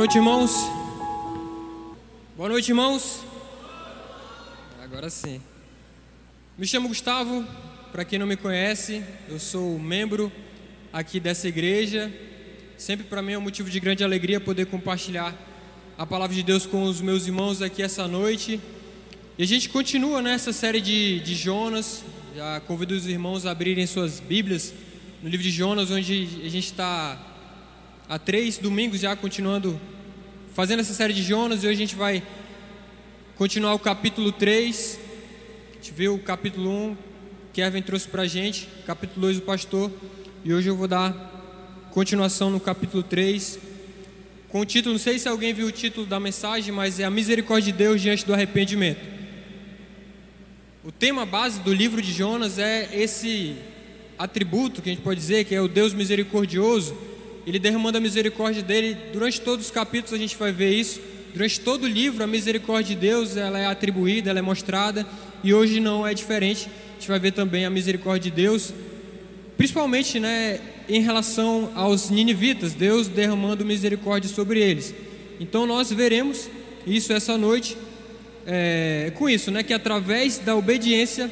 noite, irmãos. Boa noite, irmãos. Agora sim. Me chamo Gustavo, para quem não me conhece, eu sou membro aqui dessa igreja. Sempre para mim é um motivo de grande alegria poder compartilhar a palavra de Deus com os meus irmãos aqui essa noite. E a gente continua nessa série de, de Jonas. Já convido os irmãos a abrirem suas Bíblias no livro de Jonas, onde a gente está há três domingos já continuando fazendo essa série de Jonas e hoje a gente vai continuar o capítulo 3. A gente viu o capítulo 1, Kevin trouxe para a gente, capítulo 2 o pastor, e hoje eu vou dar continuação no capítulo 3, com o título, não sei se alguém viu o título da mensagem, mas é a misericórdia de Deus diante do arrependimento. O tema base do livro de Jonas é esse atributo que a gente pode dizer que é o Deus misericordioso. Ele derramando a misericórdia dele durante todos os capítulos a gente vai ver isso. Durante todo o livro a misericórdia de Deus ela é atribuída, ela é mostrada e hoje não é diferente. A gente vai ver também a misericórdia de Deus, principalmente, né, em relação aos ninivitas, Deus derramando misericórdia sobre eles. Então nós veremos isso essa noite é, com isso, né, que através da obediência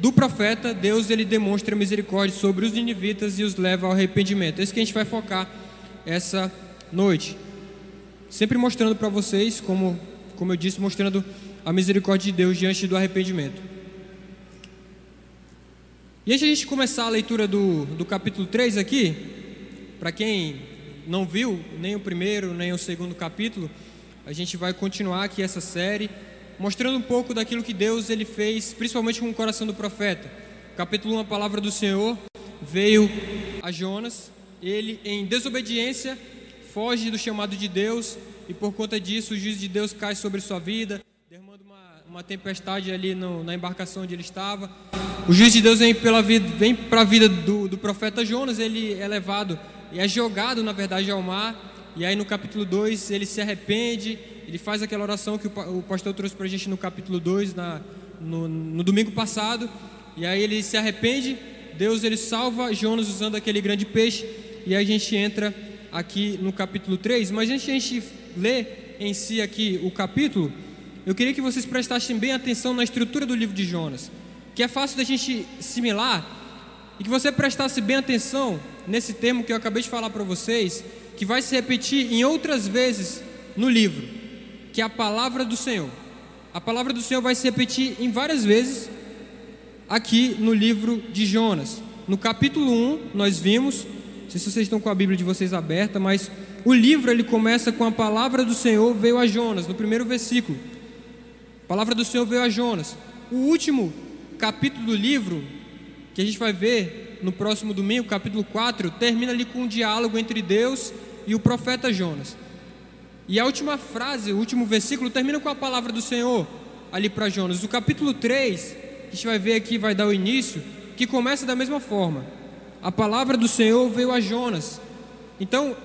do profeta, Deus ele demonstra misericórdia sobre os ninivitas e os leva ao arrependimento. É isso que a gente vai focar essa noite. Sempre mostrando para vocês, como, como eu disse, mostrando a misericórdia de Deus diante do arrependimento. E antes de a gente começar a leitura do, do capítulo 3 aqui, para quem não viu nem o primeiro nem o segundo capítulo, a gente vai continuar aqui essa série mostrando um pouco daquilo que Deus ele fez, principalmente com o coração do profeta. Capítulo 1, a palavra do Senhor veio a Jonas, ele em desobediência foge do chamado de Deus e por conta disso o juízo de Deus cai sobre sua vida, derramando uma, uma tempestade ali no, na embarcação onde ele estava. O juízo de Deus vem pela vida, vem para a vida do, do profeta Jonas, ele é levado e é jogado na verdade ao mar. E aí no capítulo 2 ele se arrepende, ele faz aquela oração que o pastor trouxe para a gente no capítulo 2, na, no, no, domingo passado, e aí ele se arrepende, Deus ele salva Jonas usando aquele grande peixe, e a gente entra aqui no capítulo 3, mas antes de a gente ler em si aqui o capítulo, eu queria que vocês prestassem bem atenção na estrutura do livro de Jonas, que é fácil da gente assimilar, e que você prestasse bem atenção nesse termo que eu acabei de falar para vocês, que vai se repetir em outras vezes no livro que a palavra do Senhor. A palavra do Senhor vai se repetir em várias vezes aqui no livro de Jonas. No capítulo 1, nós vimos, não sei se vocês estão com a Bíblia de vocês aberta, mas o livro ele começa com a palavra do Senhor veio a Jonas, no primeiro versículo. A palavra do Senhor veio a Jonas. O último capítulo do livro, que a gente vai ver no próximo domingo, capítulo 4, termina ali com um diálogo entre Deus e o profeta Jonas. E a última frase, o último versículo, termina com a palavra do Senhor ali para Jonas. O capítulo 3, a gente vai ver aqui, vai dar o início, que começa da mesma forma. A palavra do Senhor veio a Jonas. Então,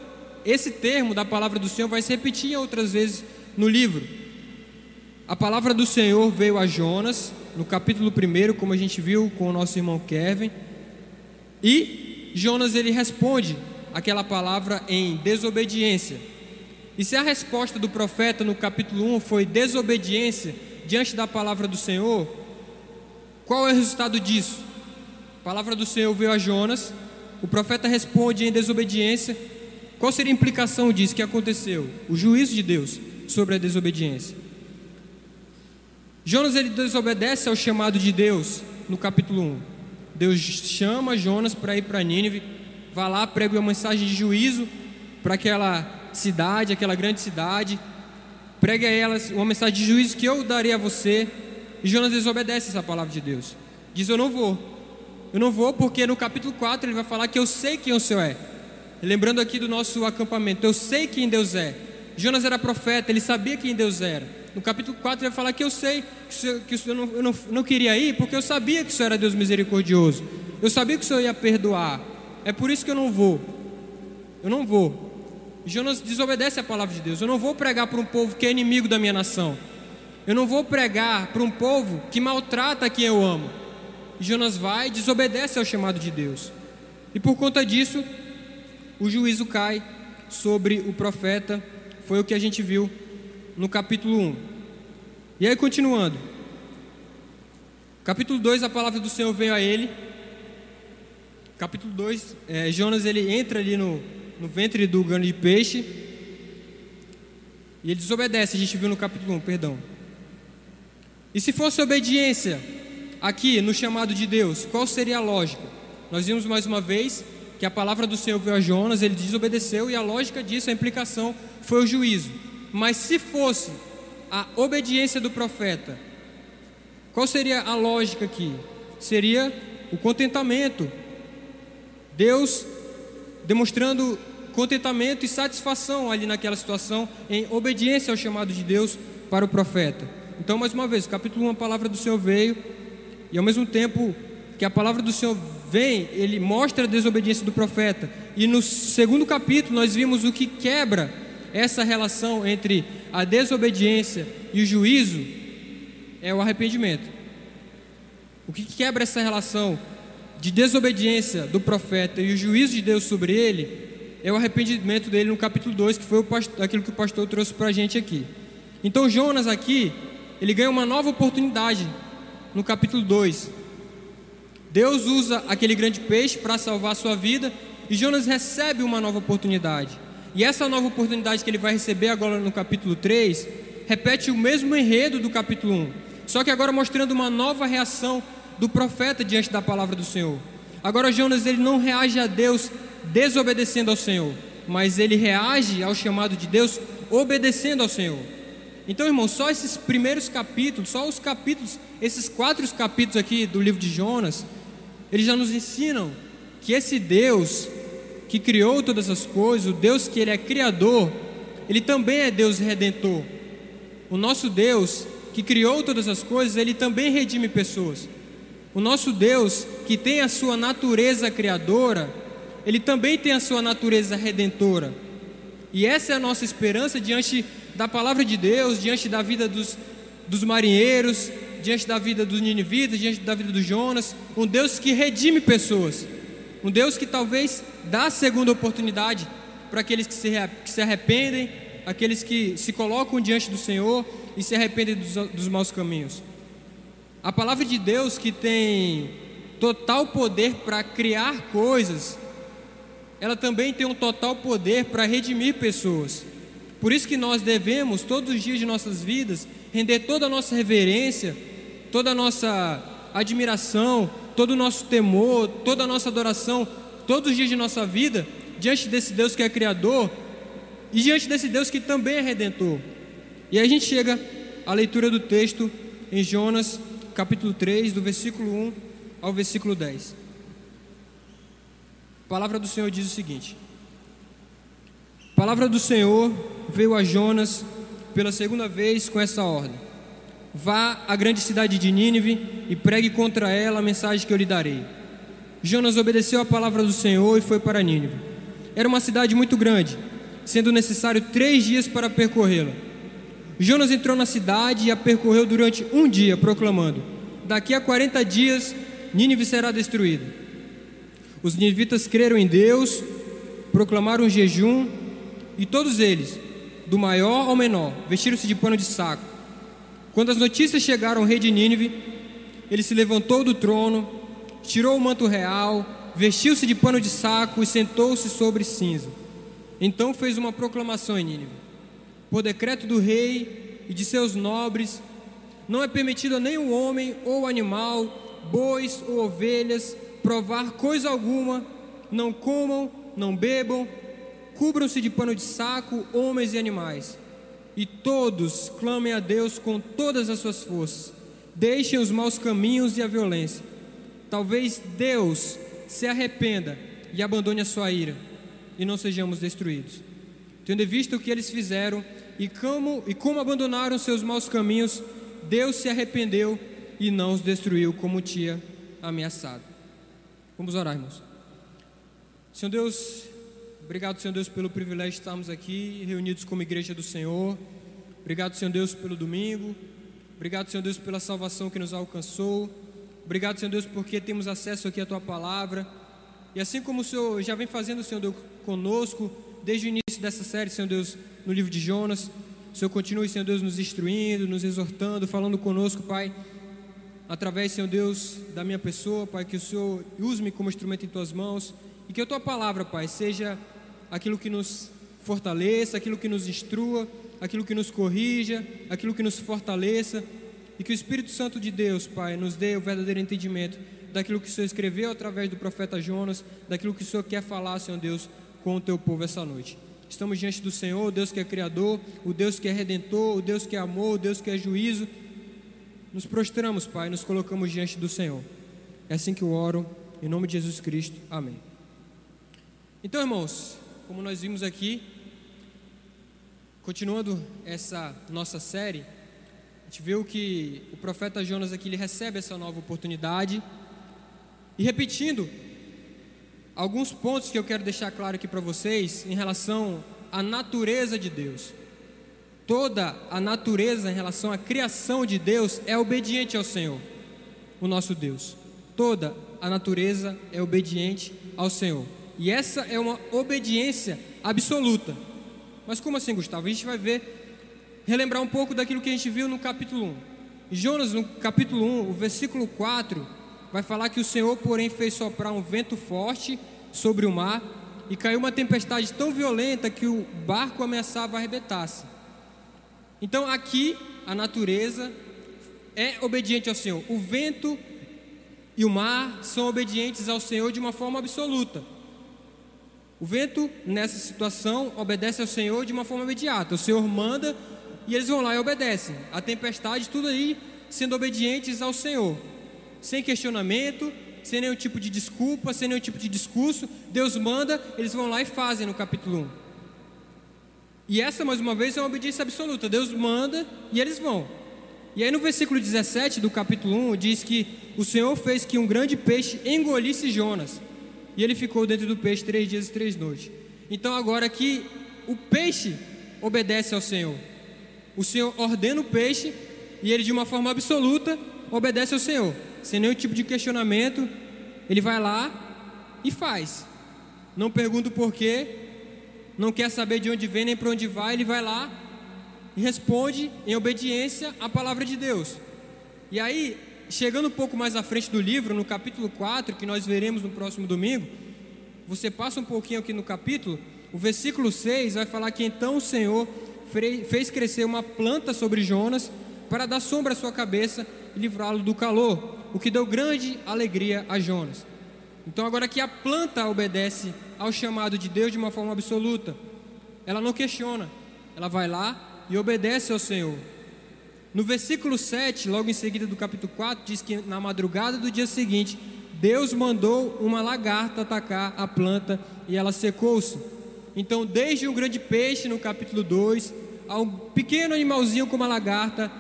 esse termo da palavra do Senhor vai se repetir outras vezes no livro. A palavra do Senhor veio a Jonas, no capítulo 1, como a gente viu com o nosso irmão Kevin. E Jonas ele responde aquela palavra em desobediência. E se a resposta do profeta no capítulo 1 foi desobediência diante da palavra do Senhor, qual é o resultado disso? A palavra do Senhor veio a Jonas, o profeta responde em desobediência. Qual seria a implicação disso que aconteceu? O juízo de Deus sobre a desobediência. Jonas ele desobedece ao chamado de Deus no capítulo 1. Deus chama Jonas para ir para Nínive, vai lá, prega uma mensagem de juízo para aquela cidade, aquela grande cidade, pregue a elas uma mensagem de juízo que eu darei a você. E Jonas desobedece essa palavra de Deus. Diz: Eu não vou. Eu não vou porque no capítulo 4 ele vai falar que eu sei quem o Senhor é. Lembrando aqui do nosso acampamento, eu sei quem Deus é. Jonas era profeta, ele sabia quem Deus era. No capítulo 4 ele vai falar que eu sei que, o Senhor, não, eu não, não queria ir porque eu sabia que o Senhor era Deus misericordioso. Eu sabia que o Senhor ia perdoar. É por isso que eu não vou. Eu não vou. Jonas desobedece a palavra de Deus. Eu não vou pregar para um povo que é inimigo da minha nação. Eu não vou pregar para um povo que maltrata quem eu amo. Jonas vai e desobedece ao chamado de Deus. E por conta disso, o juízo cai sobre o profeta, Foi o que a gente viu no capítulo 1. E aí, continuando. Capítulo 2, a palavra do Senhor veio a ele. Capítulo 2, é, Jonas ele entra ali no, no ventre do gano de peixe. E ele desobedece, a gente viu no capítulo 1, perdão. E se fosse obediência aqui no chamado de Deus, qual seria a lógica? Nós vimos mais uma vez que a palavra do Senhor veio a Jonas, ele desobedeceu e a lógica disso, a implicação foi o juízo. Mas se fosse a obediência do profeta, qual seria a lógica aqui? Seria o contentamento. Deus demonstrando contentamento e satisfação ali naquela situação, em obediência ao chamado de Deus para o profeta. Então, mais uma vez, capítulo 1, a palavra do Senhor veio, e ao mesmo tempo que a palavra do Senhor vem, ele mostra a desobediência do profeta. E no segundo capítulo, nós vimos o que quebra essa relação entre a desobediência e o juízo é o arrependimento. O que quebra essa relação de desobediência do profeta e o juízo de Deus sobre ele é o arrependimento dele no capítulo 2, que foi pastor, aquilo que o pastor trouxe para a gente aqui. Então Jonas aqui, ele ganha uma nova oportunidade no capítulo 2. Deus usa aquele grande peixe para salvar a sua vida e Jonas recebe uma nova oportunidade. E essa nova oportunidade que ele vai receber agora no capítulo 3 repete o mesmo enredo do capítulo 1, só que agora mostrando uma nova reação do profeta diante da palavra do Senhor. Agora Jonas ele não reage a Deus desobedecendo ao Senhor, mas ele reage ao chamado de Deus obedecendo ao Senhor. Então, irmão, só esses primeiros capítulos, só os capítulos, esses quatro capítulos aqui do livro de Jonas, eles já nos ensinam que esse Deus que criou todas as coisas, o Deus que ele é criador, ele também é Deus redentor. O nosso Deus que criou todas as coisas, ele também redime pessoas. O nosso Deus, que tem a sua natureza criadora, ele também tem a sua natureza redentora. E essa é a nossa esperança diante da palavra de Deus, diante da vida dos, dos marinheiros, diante da vida dos ninivitas, diante da vida dos Jonas. Um Deus que redime pessoas. Um Deus que talvez dá a segunda oportunidade para aqueles que se, que se arrependem, aqueles que se colocam diante do Senhor e se arrependem dos, dos maus caminhos. A palavra de Deus que tem total poder para criar coisas, ela também tem um total poder para redimir pessoas. Por isso que nós devemos, todos os dias de nossas vidas, render toda a nossa reverência, toda a nossa admiração, todo o nosso temor, toda a nossa adoração, todos os dias de nossa vida, diante desse Deus que é Criador e diante desse Deus que também é Redentor. E aí a gente chega à leitura do texto em Jonas capítulo 3, do versículo 1 ao versículo 10. A palavra do Senhor diz o seguinte: A palavra do Senhor veio a Jonas pela segunda vez com essa ordem: Vá à grande cidade de Nínive e pregue contra ela a mensagem que eu lhe darei. Jonas obedeceu à palavra do Senhor e foi para Nínive. Era uma cidade muito grande, sendo necessário três dias para percorrê-la. Jonas entrou na cidade e a percorreu durante um dia, proclamando: Daqui a 40 dias, Nínive será destruída. Os ninivitas creram em Deus, proclamaram um jejum, e todos eles, do maior ao menor, vestiram-se de pano de saco. Quando as notícias chegaram ao rei de Nínive, ele se levantou do trono, tirou o manto real, vestiu-se de pano de saco e sentou-se sobre cinza. Então fez uma proclamação em Nínive por decreto do rei e de seus nobres, não é permitido a nenhum homem ou animal, bois ou ovelhas, provar coisa alguma, não comam, não bebam, cubram-se de pano de saco, homens e animais. E todos clamem a Deus com todas as suas forças. Deixem os maus caminhos e a violência. Talvez Deus se arrependa e abandone a sua ira, e não sejamos destruídos. Tendo visto o que eles fizeram, e como, e como abandonaram seus maus caminhos, Deus se arrependeu e não os destruiu como tinha ameaçado. Vamos orar, irmãos. Senhor Deus, obrigado, Senhor Deus, pelo privilégio de estarmos aqui reunidos como igreja do Senhor. Obrigado, Senhor Deus, pelo domingo. Obrigado, Senhor Deus, pela salvação que nos alcançou. Obrigado, Senhor Deus, porque temos acesso aqui à tua palavra. E assim como o Senhor já vem fazendo, Senhor Deus, conosco, desde o início dessa série, Senhor Deus, no livro de Jonas. O Senhor continue, Senhor Deus, nos instruindo, nos exortando, falando conosco, Pai, através, Senhor Deus, da minha pessoa, Pai, que o Senhor use-me como instrumento em tuas mãos e que a tua palavra, Pai, seja aquilo que nos fortaleça, aquilo que nos instrua, aquilo que nos corrija, aquilo que nos fortaleça e que o Espírito Santo de Deus, Pai, nos dê o verdadeiro entendimento daquilo que o Senhor escreveu através do profeta Jonas, daquilo que o Senhor quer falar, Senhor Deus, com o teu povo essa noite. Estamos diante do Senhor, o Deus que é Criador, o Deus que é Redentor, o Deus que é amor, o Deus que é juízo. Nos prostramos, Pai, nos colocamos diante do Senhor. É assim que eu oro, em nome de Jesus Cristo. Amém. Então, irmãos, como nós vimos aqui, continuando essa nossa série, a gente viu que o profeta Jonas aqui ele recebe essa nova oportunidade e repetindo alguns pontos que eu quero deixar claro aqui para vocês em relação à natureza de Deus. Toda a natureza em relação à criação de Deus é obediente ao Senhor, o nosso Deus. Toda a natureza é obediente ao Senhor. E essa é uma obediência absoluta. Mas como assim, Gustavo? A gente vai ver, relembrar um pouco daquilo que a gente viu no capítulo 1. Jonas, no capítulo 1, o versículo 4, vai falar que o Senhor, porém, fez soprar um vento forte sobre o mar e caiu uma tempestade tão violenta que o barco ameaçava arrebentar-se. Então, aqui, a natureza é obediente ao Senhor. O vento e o mar são obedientes ao Senhor de uma forma absoluta. O vento, nessa situação, obedece ao Senhor de uma forma imediata. O Senhor manda e eles vão lá e obedecem. A tempestade, tudo aí sendo obedientes ao Senhor sem questionamento, sem nenhum tipo de desculpa, sem nenhum tipo de discurso. Deus manda, eles vão lá e fazem no capítulo 1. E essa, mais uma vez, é uma obediência absoluta. Deus manda e eles vão. E aí no versículo 17 do capítulo 1 diz que o Senhor fez que um grande peixe engolisse Jonas. E ele ficou dentro do peixe três dias e três noites. Então agora aqui o peixe obedece ao Senhor. O Senhor ordena o peixe e ele de uma forma absoluta obedece ao Senhor sem nenhum tipo de questionamento, ele vai lá e faz. Não pergunta o porquê, não quer saber de onde vem nem para onde vai, ele vai lá e responde em obediência à palavra de Deus. E aí, chegando um pouco mais à frente do livro, no capítulo 4, que nós veremos no próximo domingo, você passa um pouquinho aqui no capítulo, o versículo 6 vai falar que então o Senhor fez crescer uma planta sobre Jonas para dar sombra à sua cabeça e livrá-lo do calor o que deu grande alegria a Jonas. Então, agora que a planta obedece ao chamado de Deus de uma forma absoluta, ela não questiona, ela vai lá e obedece ao Senhor. No versículo 7, logo em seguida do capítulo 4, diz que na madrugada do dia seguinte, Deus mandou uma lagarta atacar a planta e ela secou-se. Então, desde um grande peixe no capítulo 2, a um pequeno animalzinho como a lagarta,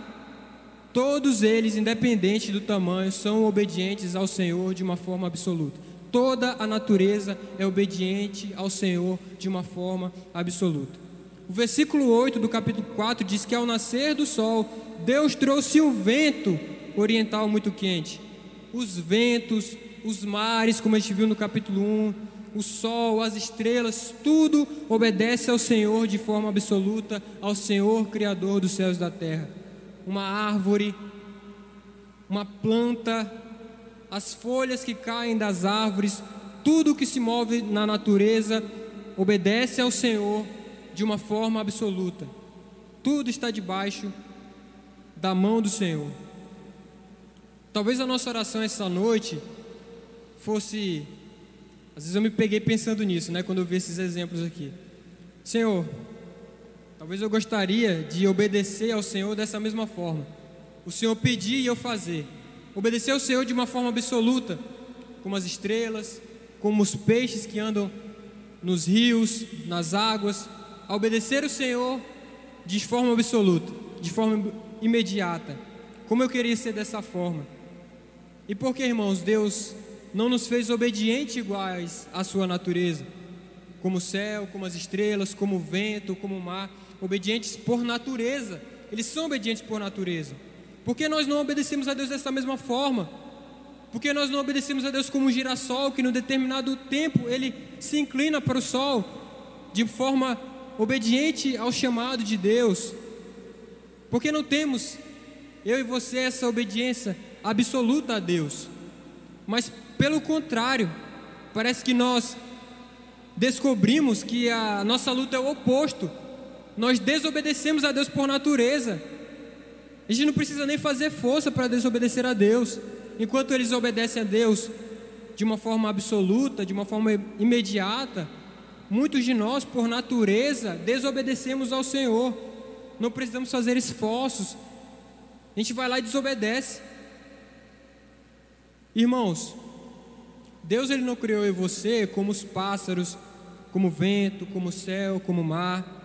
Todos eles, independente do tamanho, são obedientes ao Senhor de uma forma absoluta. Toda a natureza é obediente ao Senhor de uma forma absoluta. O versículo 8 do capítulo 4 diz que ao nascer do sol, Deus trouxe um vento oriental muito quente. Os ventos, os mares, como a gente viu no capítulo 1, o sol, as estrelas, tudo obedece ao Senhor de forma absoluta, ao Senhor Criador dos céus e da terra uma árvore, uma planta, as folhas que caem das árvores, tudo que se move na natureza obedece ao Senhor de uma forma absoluta. Tudo está debaixo da mão do Senhor. Talvez a nossa oração essa noite fosse. Às vezes eu me peguei pensando nisso, né? Quando eu vi esses exemplos aqui. Senhor, Talvez eu gostaria de obedecer ao Senhor dessa mesma forma. O Senhor pedir e eu fazer. Obedecer ao Senhor de uma forma absoluta, como as estrelas, como os peixes que andam nos rios, nas águas. A obedecer ao Senhor de forma absoluta, de forma imediata. Como eu queria ser dessa forma. E por que, irmãos, Deus não nos fez obedientes iguais à sua natureza? Como o céu, como as estrelas, como o vento, como o mar obedientes por natureza. Eles são obedientes por natureza. Por que nós não obedecemos a Deus dessa mesma forma? Por que nós não obedecemos a Deus como um girassol que, no determinado tempo, ele se inclina para o sol de forma obediente ao chamado de Deus. Porque não temos, eu e você, essa obediência absoluta a Deus. Mas, pelo contrário, parece que nós descobrimos que a nossa luta é o oposto. Nós desobedecemos a Deus por natureza. A gente não precisa nem fazer força para desobedecer a Deus. Enquanto eles obedecem a Deus de uma forma absoluta, de uma forma imediata, muitos de nós, por natureza, desobedecemos ao Senhor. Não precisamos fazer esforços. A gente vai lá e desobedece. Irmãos, Deus ele não criou eu e você como os pássaros, como o vento, como o céu, como o mar.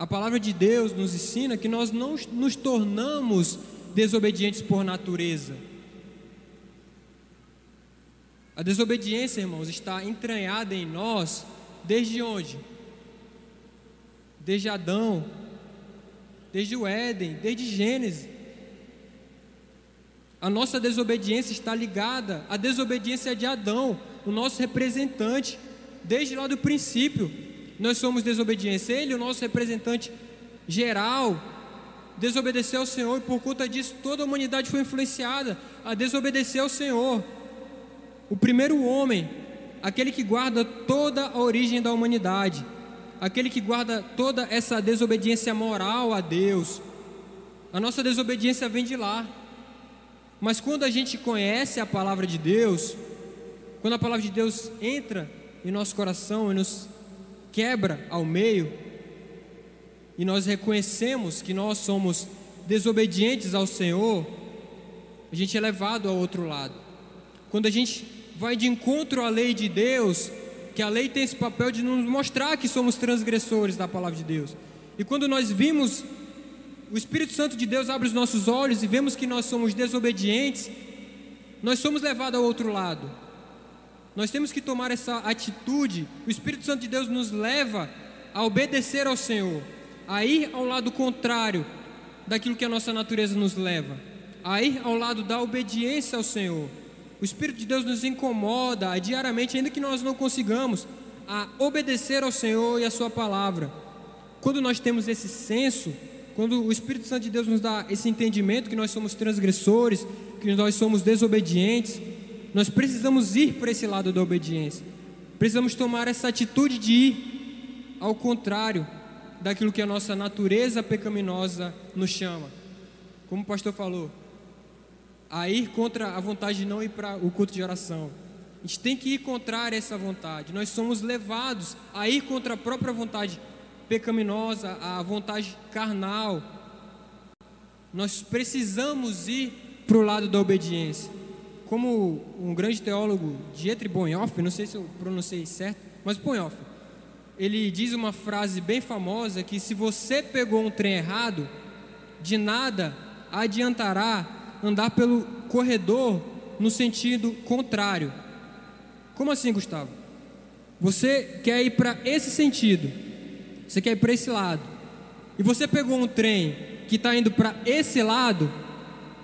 A palavra de Deus nos ensina que nós não nos tornamos desobedientes por natureza. A desobediência, irmãos, está entranhada em nós desde onde? Desde Adão, desde o Éden, desde Gênesis. A nossa desobediência está ligada à desobediência de Adão, o nosso representante, desde lá do princípio. Nós somos desobedientes. Ele, o nosso representante geral, desobedeceu ao Senhor e por conta disso toda a humanidade foi influenciada a desobedecer ao Senhor. O primeiro homem, aquele que guarda toda a origem da humanidade, aquele que guarda toda essa desobediência moral a Deus. A nossa desobediência vem de lá. Mas quando a gente conhece a palavra de Deus, quando a palavra de Deus entra em nosso coração e nos quebra ao meio, e nós reconhecemos que nós somos desobedientes ao Senhor, a gente é levado ao outro lado. Quando a gente vai de encontro à lei de Deus, que a lei tem esse papel de nos mostrar que somos transgressores da palavra de Deus. E quando nós vimos o Espírito Santo de Deus abre os nossos olhos e vemos que nós somos desobedientes, nós somos levados ao outro lado. Nós temos que tomar essa atitude. O Espírito Santo de Deus nos leva a obedecer ao Senhor, a ir ao lado contrário daquilo que a nossa natureza nos leva, a ir ao lado da obediência ao Senhor. O Espírito de Deus nos incomoda diariamente, ainda que nós não consigamos, a obedecer ao Senhor e a Sua palavra. Quando nós temos esse senso, quando o Espírito Santo de Deus nos dá esse entendimento que nós somos transgressores, que nós somos desobedientes, nós precisamos ir para esse lado da obediência. Precisamos tomar essa atitude de ir ao contrário daquilo que a nossa natureza pecaminosa nos chama. Como o pastor falou, a ir contra a vontade de não ir para o culto de oração. A gente tem que ir contrário a essa vontade. Nós somos levados a ir contra a própria vontade pecaminosa, a vontade carnal. Nós precisamos ir para o lado da obediência. Como um grande teólogo, Dietrich Bonhoeffer, não sei se eu pronunciei certo, mas Bonhoeffer, ele diz uma frase bem famosa que se você pegou um trem errado, de nada adiantará andar pelo corredor no sentido contrário. Como assim, Gustavo? Você quer ir para esse sentido, você quer ir para esse lado, e você pegou um trem que está indo para esse lado,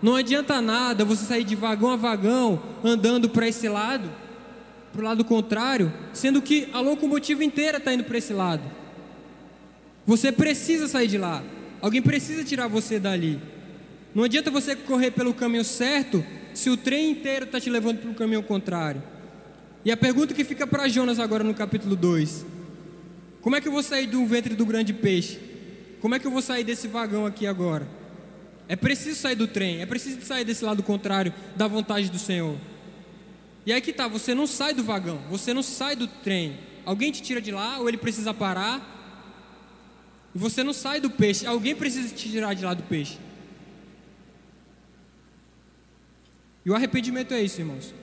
não adianta nada você sair de vagão a vagão andando para esse lado, para o lado contrário, sendo que a locomotiva inteira está indo para esse lado. Você precisa sair de lá, alguém precisa tirar você dali. Não adianta você correr pelo caminho certo se o trem inteiro está te levando para o caminho contrário. E a pergunta que fica para Jonas agora no capítulo 2: como é que eu vou sair do ventre do grande peixe? Como é que eu vou sair desse vagão aqui agora? É preciso sair do trem, é preciso sair desse lado contrário da vontade do Senhor. E aí que tá, você não sai do vagão, você não sai do trem. Alguém te tira de lá ou ele precisa parar. E você não sai do peixe, alguém precisa te tirar de lá do peixe. E o arrependimento é isso, irmãos.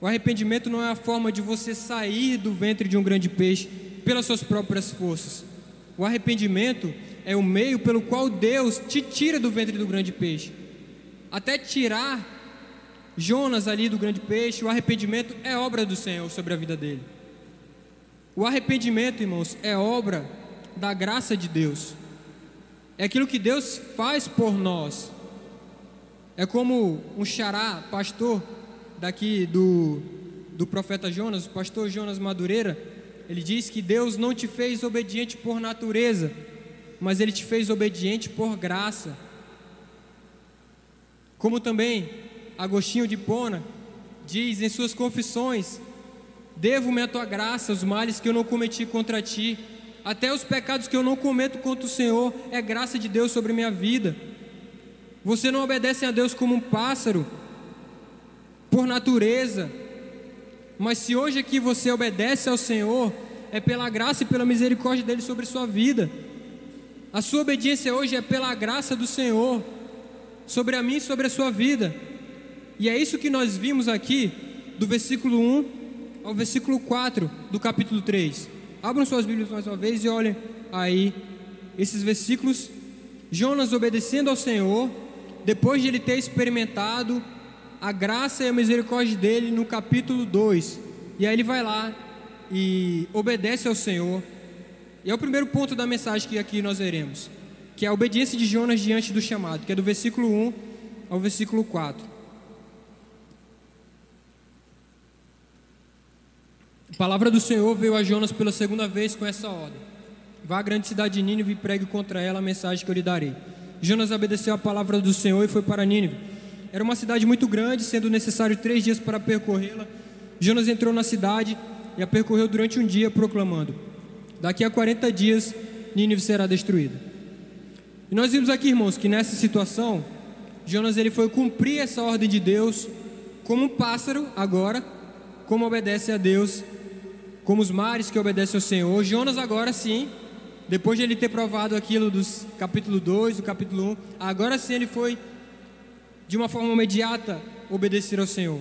O arrependimento não é a forma de você sair do ventre de um grande peixe, pelas suas próprias forças. O arrependimento é o meio pelo qual Deus te tira do ventre do grande peixe. Até tirar Jonas ali do grande peixe, o arrependimento é obra do Senhor sobre a vida dele. O arrependimento, irmãos, é obra da graça de Deus. É aquilo que Deus faz por nós. É como um xará, pastor daqui do, do profeta Jonas, o pastor Jonas Madureira, ele diz que Deus não te fez obediente por natureza, mas ele te fez obediente por graça. Como também Agostinho de Pona diz em suas confissões: Devo-me a tua graça, os males que eu não cometi contra ti, até os pecados que eu não cometo contra o Senhor, é graça de Deus sobre minha vida. Você não obedece a Deus como um pássaro, por natureza, mas se hoje aqui você obedece ao Senhor, é pela graça e pela misericórdia dele sobre sua vida. A sua obediência hoje é pela graça do Senhor sobre a mim e sobre a sua vida. E é isso que nós vimos aqui do versículo 1 ao versículo 4 do capítulo 3. Abram suas Bíblias mais uma vez e olhem aí esses versículos. Jonas obedecendo ao Senhor, depois de ele ter experimentado a graça e a misericórdia dele no capítulo 2. E aí ele vai lá e obedece ao Senhor. E é o primeiro ponto da mensagem que aqui nós veremos, que é a obediência de Jonas diante do chamado, que é do versículo 1 ao versículo 4. A palavra do Senhor veio a Jonas pela segunda vez com essa ordem: Vá à grande cidade de Nínive e pregue contra ela a mensagem que eu lhe darei. Jonas obedeceu a palavra do Senhor e foi para Nínive era uma cidade muito grande, sendo necessário três dias para percorrê-la. Jonas entrou na cidade e a percorreu durante um dia, proclamando: Daqui a 40 dias, Nínive será destruída. E nós vimos aqui, irmãos, que nessa situação, Jonas ele foi cumprir essa ordem de Deus como um pássaro, agora, como obedece a Deus, como os mares que obedecem ao Senhor. Jonas, agora sim, depois de ele ter provado aquilo dos capítulo 2, do capítulo 1, agora sim ele foi de uma forma imediata obedecer ao Senhor.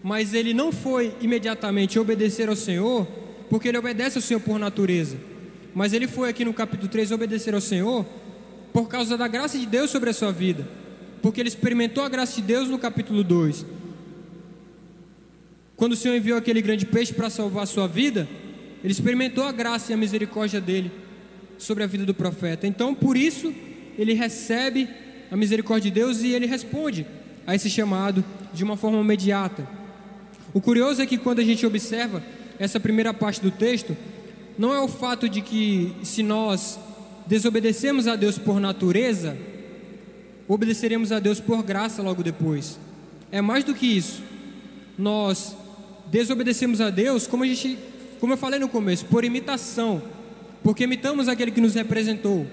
Mas ele não foi imediatamente obedecer ao Senhor, porque ele obedece ao Senhor por natureza. Mas ele foi aqui no capítulo 3 obedecer ao Senhor por causa da graça de Deus sobre a sua vida. Porque ele experimentou a graça de Deus no capítulo 2. Quando o Senhor enviou aquele grande peixe para salvar a sua vida, ele experimentou a graça e a misericórdia dele sobre a vida do profeta. Então, por isso, ele recebe a misericórdia de Deus e ele responde a esse chamado de uma forma imediata. O curioso é que quando a gente observa essa primeira parte do texto, não é o fato de que se nós desobedecemos a Deus por natureza, obedeceremos a Deus por graça logo depois. É mais do que isso. Nós desobedecemos a Deus, como a gente, como eu falei no começo, por imitação, porque imitamos aquele que nos representou.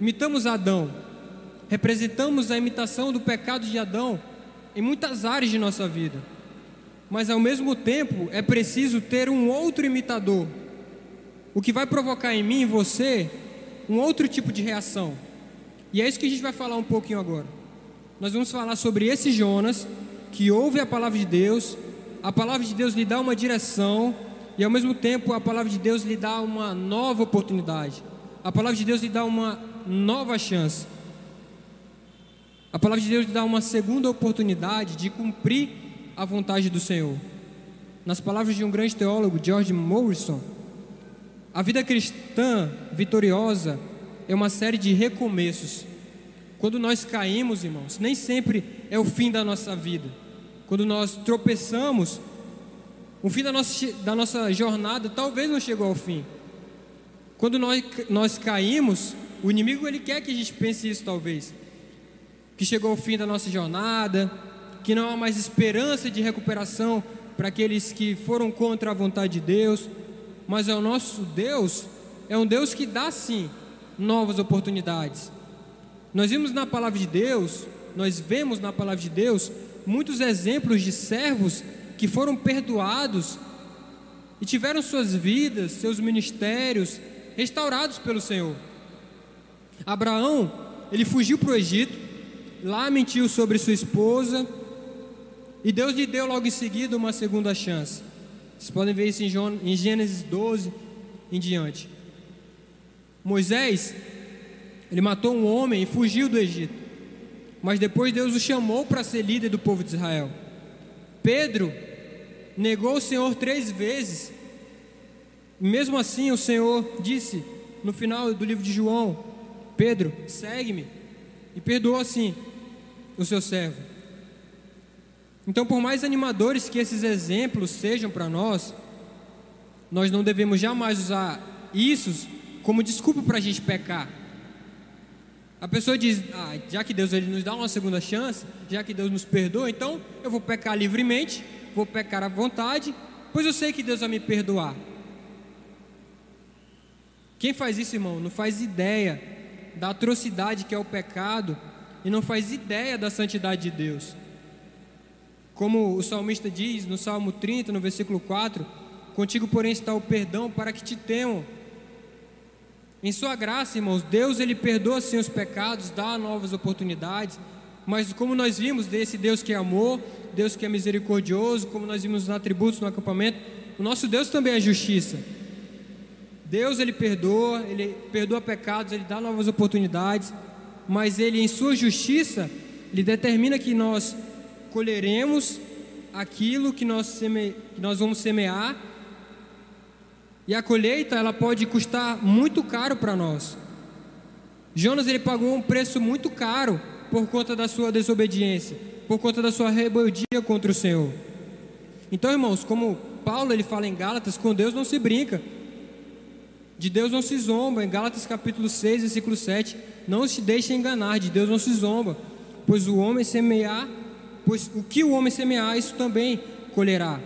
Imitamos Adão, representamos a imitação do pecado de Adão em muitas áreas de nossa vida. Mas ao mesmo tempo é preciso ter um outro imitador, o que vai provocar em mim e você um outro tipo de reação. E é isso que a gente vai falar um pouquinho agora. Nós vamos falar sobre esse Jonas que ouve a palavra de Deus, a palavra de Deus lhe dá uma direção e ao mesmo tempo a palavra de Deus lhe dá uma nova oportunidade. A palavra de Deus lhe dá uma nova chance. A palavra de Deus dá uma segunda oportunidade de cumprir a vontade do Senhor. Nas palavras de um grande teólogo, George Morrison, a vida cristã vitoriosa é uma série de recomeços. Quando nós caímos, irmãos, nem sempre é o fim da nossa vida. Quando nós tropeçamos, o fim da nossa, da nossa jornada talvez não chegou ao fim. Quando nós, nós caímos, o inimigo ele quer que a gente pense isso talvez que chegou ao fim da nossa jornada, que não há mais esperança de recuperação para aqueles que foram contra a vontade de Deus, mas é o nosso Deus, é um Deus que dá sim novas oportunidades. Nós vimos na palavra de Deus, nós vemos na palavra de Deus muitos exemplos de servos que foram perdoados e tiveram suas vidas, seus ministérios restaurados pelo Senhor. Abraão, ele fugiu para o Egito, lá mentiu sobre sua esposa, e Deus lhe deu logo em seguida uma segunda chance. Vocês podem ver isso em Gênesis 12 em diante. Moisés, ele matou um homem e fugiu do Egito. Mas depois Deus o chamou para ser líder do povo de Israel. Pedro negou o Senhor três vezes. Mesmo assim, o Senhor disse no final do livro de João: Pedro, segue-me. E perdoou assim o seu servo. Então, por mais animadores que esses exemplos sejam para nós, nós não devemos jamais usar isso como desculpa para a gente pecar. A pessoa diz: ah, já que Deus ele nos dá uma segunda chance, já que Deus nos perdoa, então eu vou pecar livremente, vou pecar à vontade, pois eu sei que Deus vai me perdoar. Quem faz isso, irmão, não faz ideia da atrocidade que é o pecado e não faz ideia da santidade de Deus. Como o salmista diz no Salmo 30, no versículo 4: Contigo, porém, está o perdão para que te temam. Em sua graça, irmãos, Deus ele perdoa sim os pecados, dá novas oportunidades, mas como nós vimos desse Deus que é amor, Deus que é misericordioso, como nós vimos nos atributos no acampamento, o nosso Deus também é justiça. Deus ele perdoa, ele perdoa pecados, ele dá novas oportunidades, mas ele em sua justiça, ele determina que nós colheremos aquilo que nós, seme... que nós vamos semear, e a colheita ela pode custar muito caro para nós. Jonas ele pagou um preço muito caro por conta da sua desobediência, por conta da sua rebeldia contra o Senhor. Então, irmãos, como Paulo ele fala em Gálatas, com Deus não se brinca. De Deus não se zomba. Em Gálatas capítulo 6, versículo 7, não se deixe enganar, de Deus não se zomba, pois o homem semear, pois o que o homem semear, isso também colherá.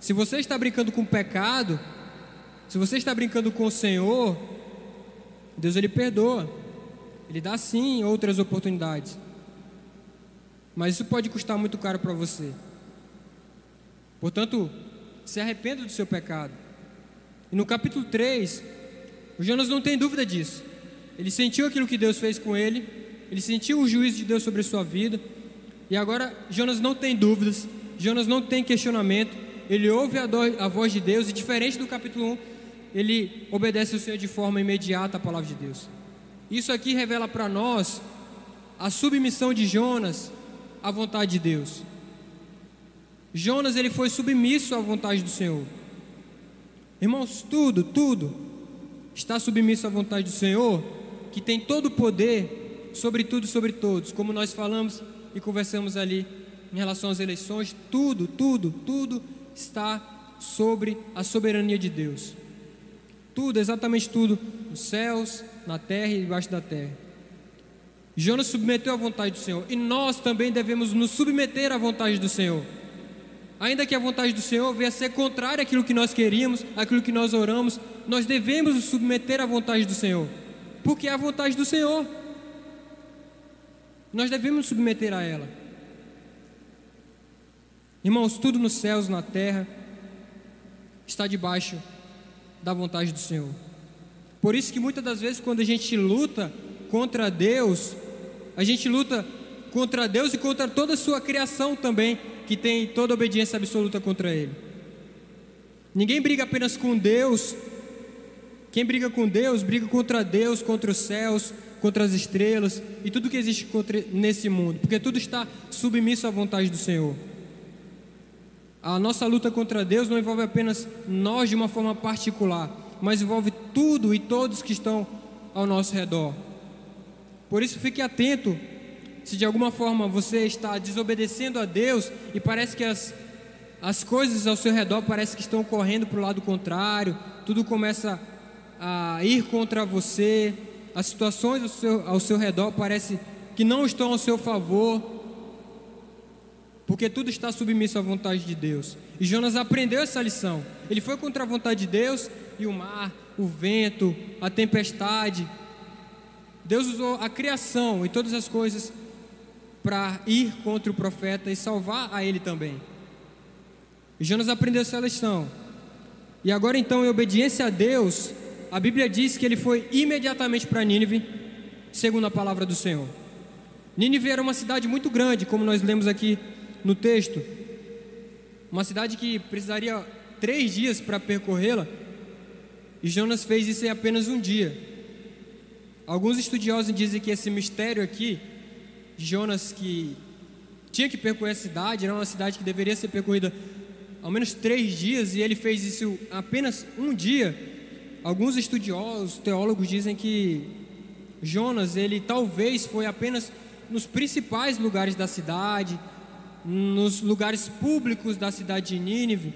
Se você está brincando com o pecado, se você está brincando com o Senhor, Deus ele perdoa. Ele dá sim outras oportunidades. Mas isso pode custar muito caro para você. Portanto, se arrependa do seu pecado. E no capítulo 3, o Jonas não tem dúvida disso. Ele sentiu aquilo que Deus fez com ele, ele sentiu o juízo de Deus sobre a sua vida, e agora Jonas não tem dúvidas, Jonas não tem questionamento, ele ouve a, a voz de Deus, e diferente do capítulo 1, ele obedece ao Senhor de forma imediata à palavra de Deus. Isso aqui revela para nós a submissão de Jonas à vontade de Deus. Jonas ele foi submisso à vontade do Senhor. Irmãos, tudo, tudo está submisso à vontade do Senhor, que tem todo o poder sobre tudo e sobre todos, como nós falamos e conversamos ali em relação às eleições, tudo, tudo, tudo está sobre a soberania de Deus. Tudo, exatamente tudo, nos céus, na terra e debaixo da terra. Jonas submeteu à vontade do Senhor, e nós também devemos nos submeter à vontade do Senhor ainda que a vontade do Senhor venha a ser contrária àquilo que nós queríamos, àquilo que nós oramos, nós devemos nos submeter à vontade do Senhor, porque é a vontade do Senhor. Nós devemos submeter a ela. Irmãos, tudo nos céus, na terra, está debaixo da vontade do Senhor. Por isso que muitas das vezes quando a gente luta contra Deus, a gente luta contra Deus e contra toda a sua criação também, que tem toda obediência absoluta contra Ele. Ninguém briga apenas com Deus. Quem briga com Deus, briga contra Deus, contra os céus, contra as estrelas e tudo que existe contra, nesse mundo, porque tudo está submisso à vontade do Senhor. A nossa luta contra Deus não envolve apenas nós de uma forma particular, mas envolve tudo e todos que estão ao nosso redor. Por isso, fique atento se de alguma forma você está desobedecendo a Deus e parece que as, as coisas ao seu redor parece que estão correndo para o lado contrário, tudo começa a ir contra você, as situações ao seu, ao seu redor parece que não estão ao seu favor, porque tudo está submisso à vontade de Deus. E Jonas aprendeu essa lição. Ele foi contra a vontade de Deus e o mar, o vento, a tempestade. Deus usou a criação e todas as coisas para ir contra o profeta e salvar a ele também. E Jonas aprendeu essa lição. E agora então, em obediência a Deus, a Bíblia diz que ele foi imediatamente para Nínive, segundo a palavra do Senhor. Nínive era uma cidade muito grande, como nós lemos aqui no texto. Uma cidade que precisaria três dias para percorrê-la. E Jonas fez isso em apenas um dia. Alguns estudiosos dizem que esse mistério aqui Jonas que tinha que percorrer a cidade, era uma cidade que deveria ser percorrida ao menos três dias, e ele fez isso apenas um dia. Alguns estudiosos, teólogos dizem que Jonas, ele talvez foi apenas nos principais lugares da cidade, nos lugares públicos da cidade de Nínive,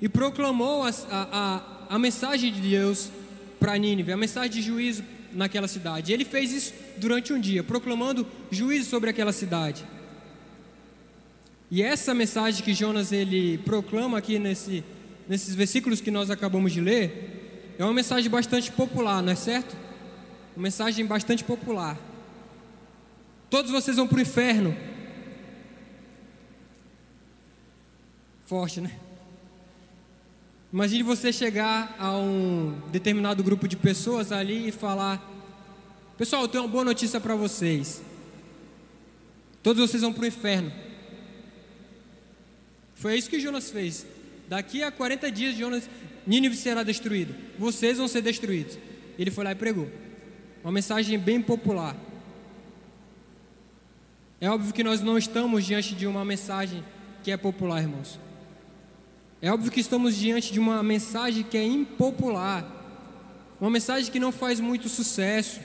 e proclamou a, a, a, mensagem de Deus para Nínive, a mensagem de juízo naquela cidade. Ele fez isso durante um dia, proclamando juízo sobre aquela cidade. E essa mensagem que Jonas ele proclama aqui nesse, nesses versículos que nós acabamos de ler, é uma mensagem bastante popular, não é certo? Uma mensagem bastante popular. Todos vocês vão para o inferno. Forte, né? Imagine você chegar a um determinado grupo de pessoas ali e falar: Pessoal, eu tenho uma boa notícia para vocês. Todos vocês vão para o inferno. Foi isso que Jonas fez. Daqui a 40 dias, Jonas, Nínive será destruído. Vocês vão ser destruídos. Ele foi lá e pregou. Uma mensagem bem popular. É óbvio que nós não estamos diante de uma mensagem que é popular, irmãos. É óbvio que estamos diante de uma mensagem que é impopular, uma mensagem que não faz muito sucesso,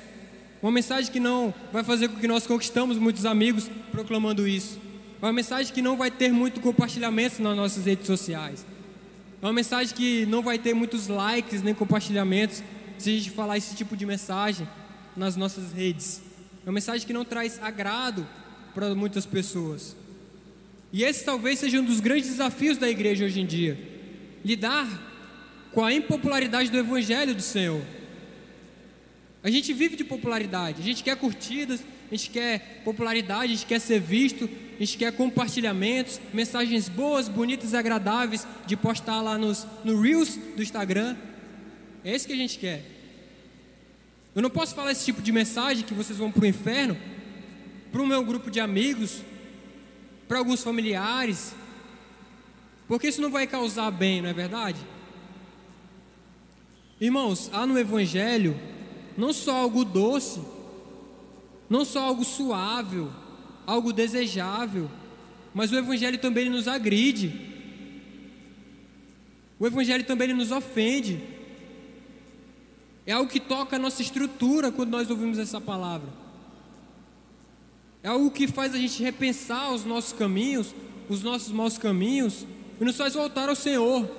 uma mensagem que não vai fazer com que nós conquistamos muitos amigos proclamando isso, uma mensagem que não vai ter muito compartilhamento nas nossas redes sociais, é uma mensagem que não vai ter muitos likes nem compartilhamentos se a gente falar esse tipo de mensagem nas nossas redes. É uma mensagem que não traz agrado para muitas pessoas. E esse talvez seja um dos grandes desafios da igreja hoje em dia: lidar com a impopularidade do evangelho do Senhor. A gente vive de popularidade, a gente quer curtidas, a gente quer popularidade, a gente quer ser visto, a gente quer compartilhamentos, mensagens boas, bonitas e agradáveis de postar lá nos, no Reels do Instagram. É isso que a gente quer. Eu não posso falar esse tipo de mensagem que vocês vão para o inferno, para o meu grupo de amigos, para alguns familiares, porque isso não vai causar bem, não é verdade? Irmãos, há no Evangelho não só algo doce, não só algo suave, algo desejável, mas o Evangelho também nos agride, o Evangelho também nos ofende, é algo que toca a nossa estrutura quando nós ouvimos essa palavra. É algo que faz a gente repensar os nossos caminhos, os nossos maus caminhos, e nos faz voltar ao Senhor.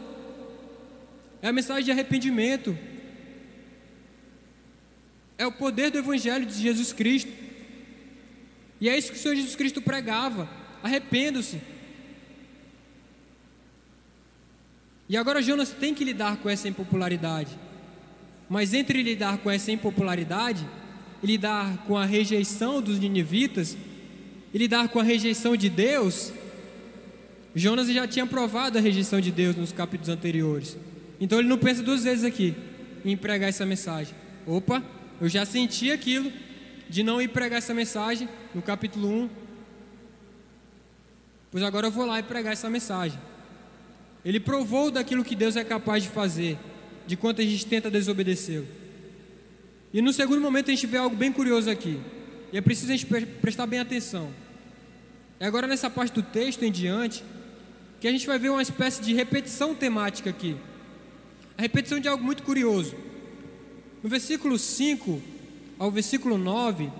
É a mensagem de arrependimento. É o poder do Evangelho de Jesus Cristo. E é isso que o Senhor Jesus Cristo pregava. Arrependa-se. E agora Jonas tem que lidar com essa impopularidade. Mas entre lidar com essa impopularidade lidar com a rejeição dos ninivitas e lidar com a rejeição de Deus, Jonas já tinha provado a rejeição de Deus nos capítulos anteriores. Então ele não pensa duas vezes aqui em pregar essa mensagem. Opa, eu já senti aquilo de não ir pregar essa mensagem no capítulo 1. Pois agora eu vou lá e pregar essa mensagem. Ele provou daquilo que Deus é capaz de fazer, de quanto a gente tenta desobedecê-lo. E no segundo momento a gente vê algo bem curioso aqui. E é preciso a gente prestar bem atenção. É agora nessa parte do texto em diante que a gente vai ver uma espécie de repetição temática aqui. A repetição de algo muito curioso. No versículo 5 ao versículo 9,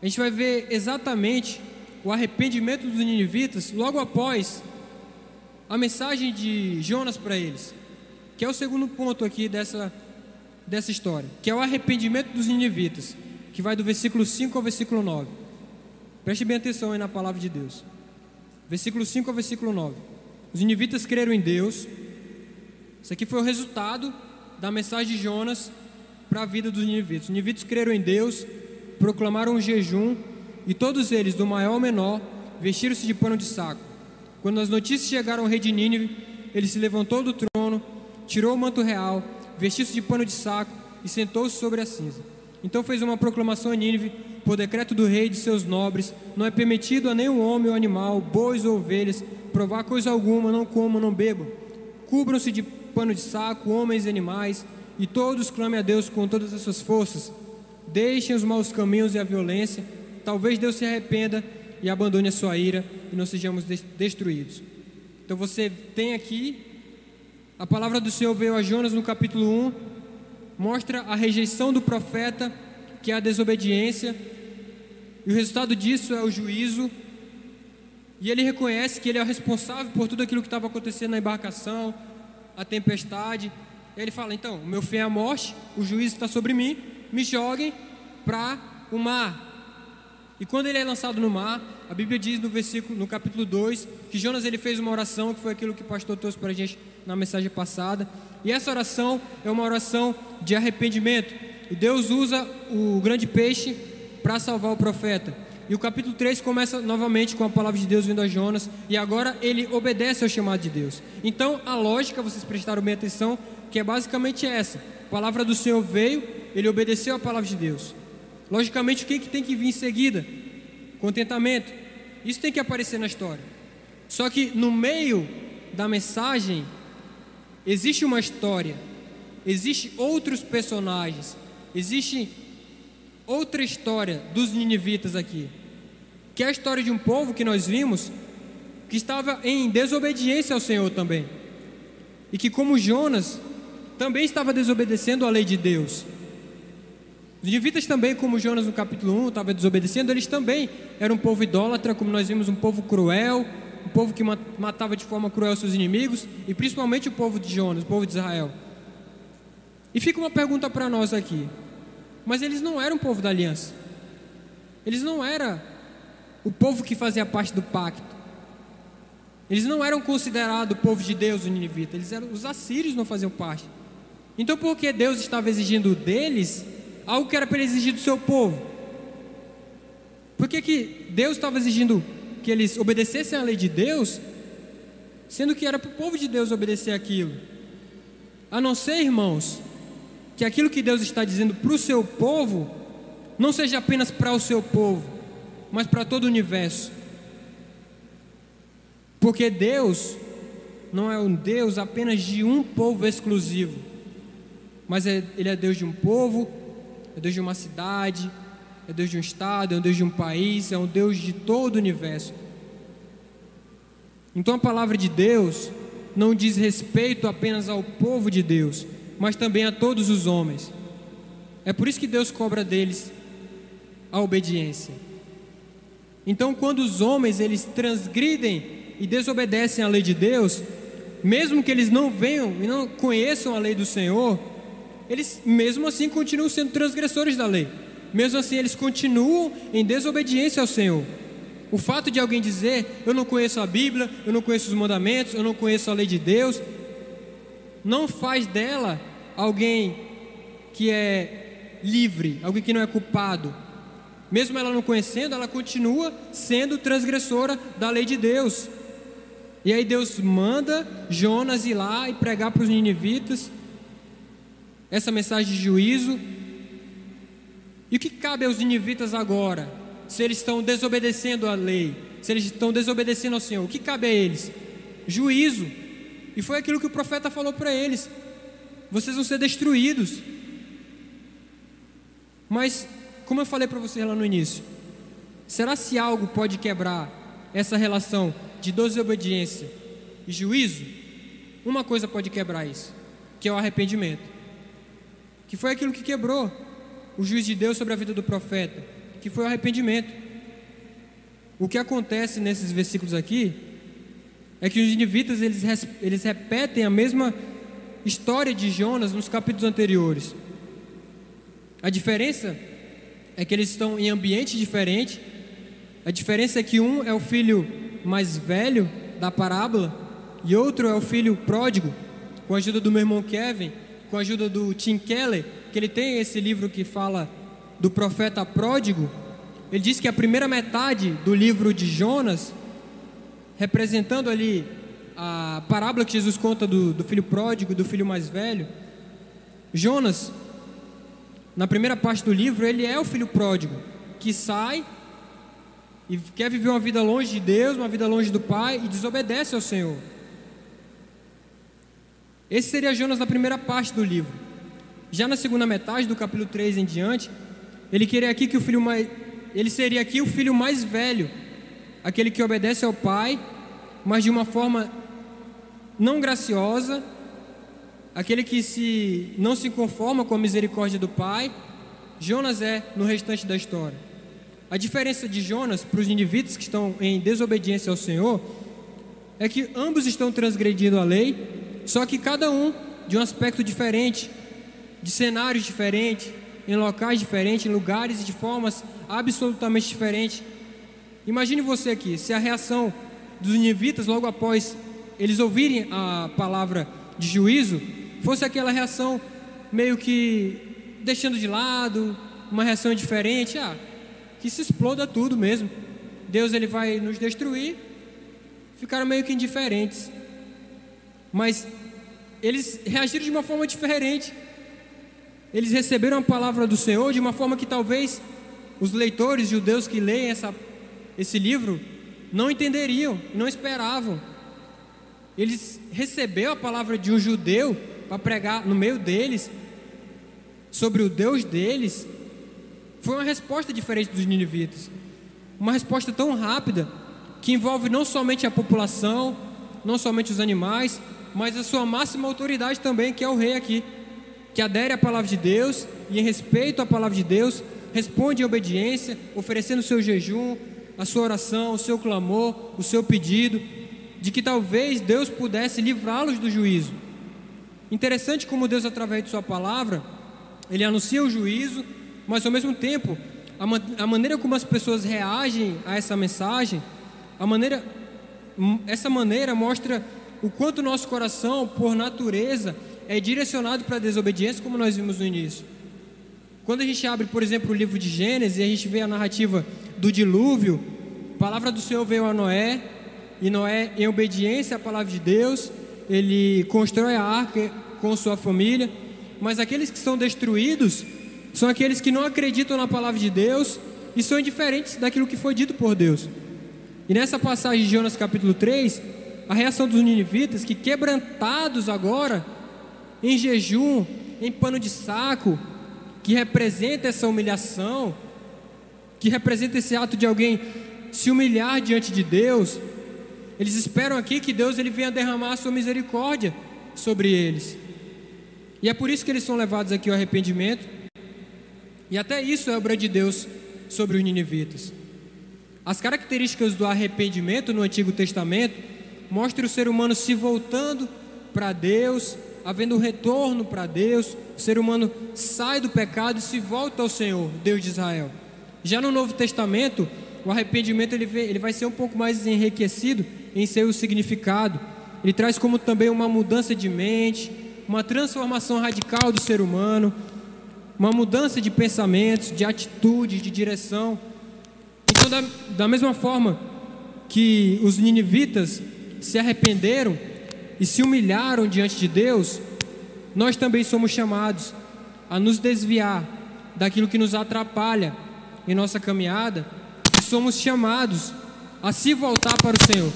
a gente vai ver exatamente o arrependimento dos ninivitas logo após a mensagem de Jonas para eles, que é o segundo ponto aqui dessa dessa história, que é o arrependimento dos ninivitas, que vai do versículo 5 ao versículo 9. Preste bem atenção aí na palavra de Deus. Versículo 5 ao versículo 9. Os ninivitas creram em Deus. Isso aqui foi o resultado da mensagem de Jonas para a vida dos ninivitas. Os ninivitas creram em Deus, proclamaram um jejum, e todos eles, do maior ao menor, vestiram-se de pano de saco. Quando as notícias chegaram ao rei de Nínive, ele se levantou do trono, tirou o manto real vestiu-se de pano de saco e sentou-se sobre a cinza. Então fez uma proclamação a Nínive, por decreto do rei e de seus nobres: Não é permitido a nenhum homem ou animal, bois ou ovelhas, provar coisa alguma, não comam, não bebam. Cubram-se de pano de saco, homens e animais, e todos clamem a Deus com todas as suas forças. Deixem os maus caminhos e a violência, talvez Deus se arrependa e abandone a sua ira e não sejamos destruídos. Então você tem aqui a palavra do Senhor veio a Jonas no capítulo 1, mostra a rejeição do profeta, que é a desobediência, e o resultado disso é o juízo. E ele reconhece que ele é o responsável por tudo aquilo que estava acontecendo na embarcação, a tempestade. Ele fala: então, o meu fim é a morte, o juízo está sobre mim, me joguem para o mar. E quando ele é lançado no mar, a Bíblia diz no versículo, no capítulo 2, que Jonas ele fez uma oração, que foi aquilo que o pastor trouxe para a gente na mensagem passada. E essa oração é uma oração de arrependimento. E Deus usa o grande peixe para salvar o profeta. E o capítulo 3 começa novamente com a palavra de Deus vindo a Jonas, e agora ele obedece ao chamado de Deus. Então, a lógica, vocês prestaram bem atenção, que é basicamente essa: a palavra do Senhor veio, ele obedeceu à palavra de Deus. Logicamente, o que, que tem que vir em seguida? Contentamento. Isso tem que aparecer na história. Só que no meio da mensagem existe uma história, existe outros personagens, existe outra história dos ninivitas aqui, que é a história de um povo que nós vimos que estava em desobediência ao Senhor também. E que como Jonas também estava desobedecendo a lei de Deus. Os ninivitas também, como Jonas no capítulo 1 estava desobedecendo, eles também eram um povo idólatra, como nós vimos, um povo cruel, um povo que matava de forma cruel seus inimigos, e principalmente o povo de Jonas, o povo de Israel. E fica uma pergunta para nós aqui: mas eles não eram o povo da aliança, eles não eram o povo que fazia parte do pacto, eles não eram considerados o povo de Deus, o Ninivita, eles eram, os assírios não faziam parte. Então, por que Deus estava exigindo deles algo que era para exigir do seu povo. Por que, que Deus estava exigindo que eles obedecessem à lei de Deus, sendo que era para o povo de Deus obedecer aquilo? A não ser, irmãos, que aquilo que Deus está dizendo para o seu povo não seja apenas para o seu povo, mas para todo o universo. Porque Deus não é um Deus apenas de um povo exclusivo, mas é, Ele é Deus de um povo é Deus de uma cidade, é Deus de um estado, é um Deus de um país, é um Deus de todo o universo. Então a palavra de Deus não diz respeito apenas ao povo de Deus, mas também a todos os homens. É por isso que Deus cobra deles a obediência. Então, quando os homens eles transgridem e desobedecem à lei de Deus, mesmo que eles não venham e não conheçam a lei do Senhor, eles mesmo assim continuam sendo transgressores da lei. Mesmo assim, eles continuam em desobediência ao Senhor. O fato de alguém dizer, eu não conheço a Bíblia, eu não conheço os mandamentos, eu não conheço a lei de Deus, não faz dela alguém que é livre, alguém que não é culpado. Mesmo ela não conhecendo, ela continua sendo transgressora da lei de Deus. E aí Deus manda Jonas ir lá e pregar para os ninivitas essa mensagem de juízo. E o que cabe aos ninivitas agora? Se eles estão desobedecendo à lei, se eles estão desobedecendo ao Senhor, o que cabe a eles? Juízo. E foi aquilo que o profeta falou para eles: vocês vão ser destruídos. Mas, como eu falei para vocês lá no início, será se algo pode quebrar essa relação de desobediência e juízo? Uma coisa pode quebrar isso, que é o arrependimento que foi aquilo que quebrou o juiz de Deus sobre a vida do profeta, que foi o arrependimento. O que acontece nesses versículos aqui é que os ninivitas eles, eles repetem a mesma história de Jonas nos capítulos anteriores. A diferença é que eles estão em ambientes diferentes. A diferença é que um é o filho mais velho da parábola e outro é o filho pródigo, com a ajuda do meu irmão Kevin com a ajuda do Tim Keller, que ele tem esse livro que fala do profeta pródigo, ele diz que a primeira metade do livro de Jonas, representando ali a parábola que Jesus conta do, do filho pródigo, do filho mais velho, Jonas, na primeira parte do livro, ele é o filho pródigo que sai e quer viver uma vida longe de Deus, uma vida longe do Pai e desobedece ao Senhor. Esse seria Jonas na primeira parte do livro. Já na segunda metade do capítulo 3 em diante, ele queria aqui que o filho mais ele seria aqui o filho mais velho, aquele que obedece ao pai, mas de uma forma não graciosa, aquele que se não se conforma com a misericórdia do pai. Jonas é no restante da história. A diferença de Jonas para os indivíduos que estão em desobediência ao Senhor é que ambos estão transgredindo a lei, só que cada um de um aspecto diferente, de cenários diferentes, em locais diferentes, em lugares e de formas absolutamente diferentes. Imagine você aqui, se a reação dos ninivitas logo após eles ouvirem a palavra de juízo fosse aquela reação meio que deixando de lado, uma reação diferente, ah, que se exploda tudo mesmo. Deus ele vai nos destruir. Ficaram meio que indiferentes. Mas eles reagiram de uma forma diferente. Eles receberam a palavra do Senhor de uma forma que talvez os leitores judeus que leem essa, esse livro não entenderiam, não esperavam. Eles receberam a palavra de um judeu para pregar no meio deles sobre o Deus deles. Foi uma resposta diferente dos ninivitas. Uma resposta tão rápida que envolve não somente a população, não somente os animais, mas a sua máxima autoridade também, que é o rei aqui, que adere à palavra de Deus e em respeito à palavra de Deus, responde em obediência, oferecendo o seu jejum, a sua oração, o seu clamor, o seu pedido, de que talvez Deus pudesse livrá-los do juízo. Interessante como Deus, através de Sua palavra, Ele anuncia o juízo, mas ao mesmo tempo, a, man a maneira como as pessoas reagem a essa mensagem, a maneira, essa maneira mostra o quanto nosso coração, por natureza, é direcionado para a desobediência, como nós vimos no início. Quando a gente abre, por exemplo, o livro de Gênesis e a gente vê a narrativa do dilúvio, a palavra do Senhor veio a Noé, e Noé, em obediência à palavra de Deus, ele constrói a arca com sua família, mas aqueles que são destruídos são aqueles que não acreditam na palavra de Deus e são indiferentes daquilo que foi dito por Deus. E nessa passagem de Jonas capítulo 3, a reação dos ninivitas, que quebrantados agora, em jejum, em pano de saco, que representa essa humilhação, que representa esse ato de alguém se humilhar diante de Deus, eles esperam aqui que Deus ele venha derramar a sua misericórdia sobre eles. E é por isso que eles são levados aqui ao arrependimento. E até isso é obra de Deus sobre os ninivitas. As características do arrependimento no Antigo Testamento mostram o ser humano se voltando para Deus, havendo um retorno para Deus, o ser humano sai do pecado e se volta ao Senhor, Deus de Israel. Já no Novo Testamento, o arrependimento ele, ele vai ser um pouco mais enriquecido em seu significado. Ele traz como também uma mudança de mente, uma transformação radical do ser humano, uma mudança de pensamentos, de atitudes, de direção. Então, da, da mesma forma que os ninivitas se arrependeram e se humilharam diante de Deus, nós também somos chamados a nos desviar daquilo que nos atrapalha em nossa caminhada, e somos chamados a se voltar para o Senhor.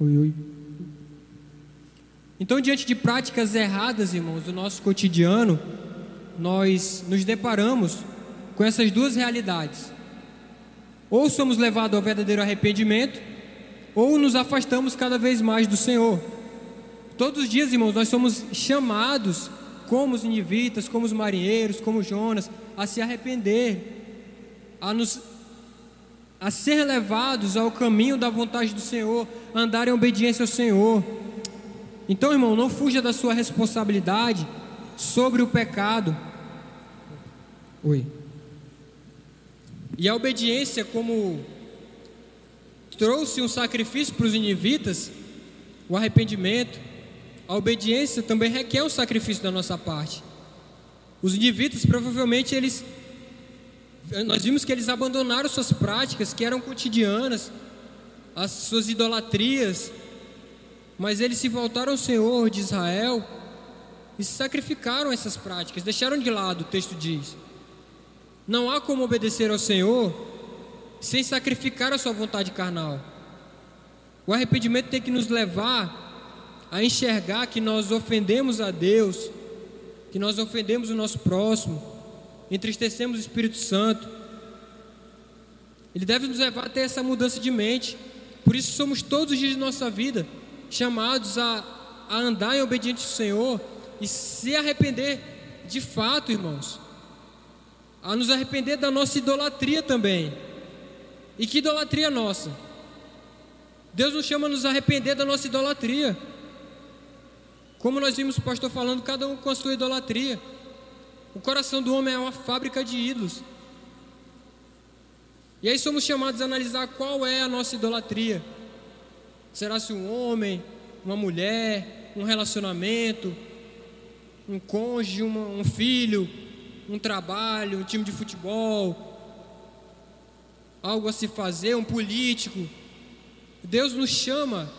Oi, oi. Então, diante de práticas erradas, irmãos, do nosso cotidiano, nós nos deparamos com essas duas realidades. Ou somos levados ao verdadeiro arrependimento, ou nos afastamos cada vez mais do Senhor. Todos os dias, irmãos, nós somos chamados, como os ninivitas, como os marinheiros, como Jonas, a se arrepender, a nos a ser levados ao caminho da vontade do Senhor, andar em obediência ao Senhor. Então, irmão, não fuja da sua responsabilidade sobre o pecado. Oi. E a obediência, como trouxe um sacrifício para os inivitas, o arrependimento, a obediência também requer um sacrifício da nossa parte. Os inivitas, provavelmente, eles nós vimos que eles abandonaram suas práticas que eram cotidianas, as suas idolatrias, mas eles se voltaram ao Senhor de Israel e sacrificaram essas práticas, deixaram de lado, o texto diz. Não há como obedecer ao Senhor sem sacrificar a sua vontade carnal. O arrependimento tem que nos levar a enxergar que nós ofendemos a Deus, que nós ofendemos o nosso próximo, entristecemos o Espírito Santo. Ele deve nos levar a ter essa mudança de mente. Por isso somos todos os dias de nossa vida chamados a, a andar em obediência ao Senhor e se arrepender de fato, irmãos. A nos arrepender da nossa idolatria também. E que idolatria nossa? Deus nos chama a nos arrepender da nossa idolatria. Como nós vimos o pastor falando, cada um com a sua idolatria. O coração do homem é uma fábrica de ídolos. E aí somos chamados a analisar qual é a nossa idolatria. Será se um homem, uma mulher, um relacionamento, um cônjuge, um filho, um trabalho, um time de futebol, algo a se fazer, um político. Deus nos chama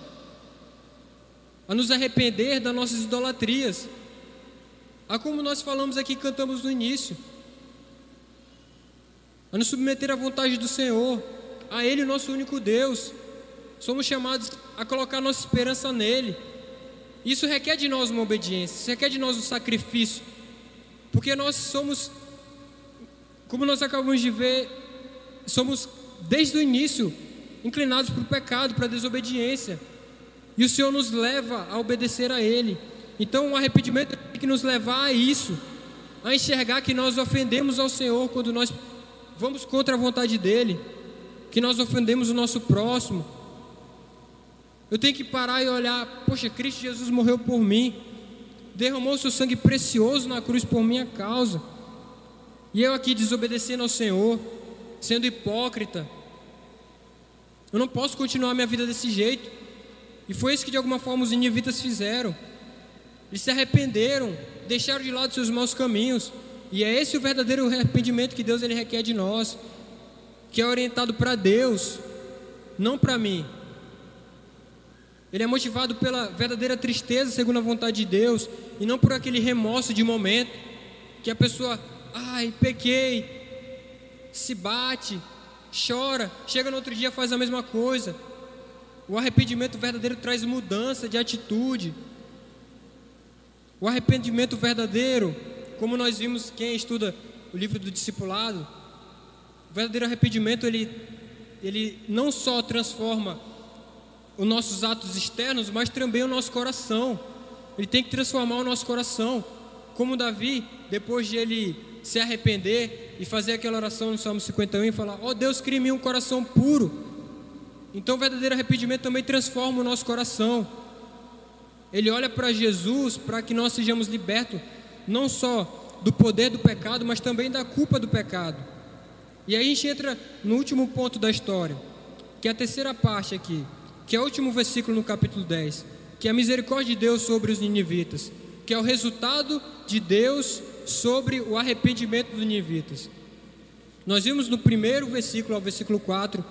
a nos arrepender das nossas idolatrias. A como nós falamos aqui, cantamos no início. A nos submeter à vontade do Senhor, a Ele, o nosso único Deus. Somos chamados a colocar nossa esperança nele. Isso requer de nós uma obediência, isso requer de nós um sacrifício. Porque nós somos, como nós acabamos de ver, somos desde o início inclinados para o pecado, para a desobediência. E o Senhor nos leva a obedecer a Ele. Então, o arrependimento tem que nos levar a isso, a enxergar que nós ofendemos ao Senhor quando nós vamos contra a vontade dEle, que nós ofendemos o nosso próximo. Eu tenho que parar e olhar: poxa, Cristo Jesus morreu por mim, derramou seu sangue precioso na cruz por minha causa, e eu aqui desobedecendo ao Senhor, sendo hipócrita. Eu não posso continuar minha vida desse jeito. E foi isso que de alguma forma os ninivitas fizeram. Eles se arrependeram, deixaram de lado seus maus caminhos. E é esse o verdadeiro arrependimento que Deus ele requer de nós, que é orientado para Deus, não para mim. Ele é motivado pela verdadeira tristeza, segundo a vontade de Deus, e não por aquele remorso de momento que a pessoa, ai, pequei, se bate, chora, chega no outro dia faz a mesma coisa. O arrependimento verdadeiro traz mudança de atitude. O arrependimento verdadeiro, como nós vimos quem estuda o livro do discipulado, o verdadeiro arrependimento ele, ele não só transforma os nossos atos externos, mas também o nosso coração. Ele tem que transformar o nosso coração. Como Davi, depois de ele se arrepender e fazer aquela oração no Salmo 51 e falar: Ó oh Deus, crie em mim um coração puro então, o verdadeiro arrependimento também transforma o nosso coração. Ele olha para Jesus para que nós sejamos libertos, não só do poder do pecado, mas também da culpa do pecado. E aí a gente entra no último ponto da história, que é a terceira parte aqui, que é o último versículo no capítulo 10, que é a misericórdia de Deus sobre os ninivitas, que é o resultado de Deus sobre o arrependimento dos ninivitas. Nós vimos no primeiro versículo, ao versículo 4,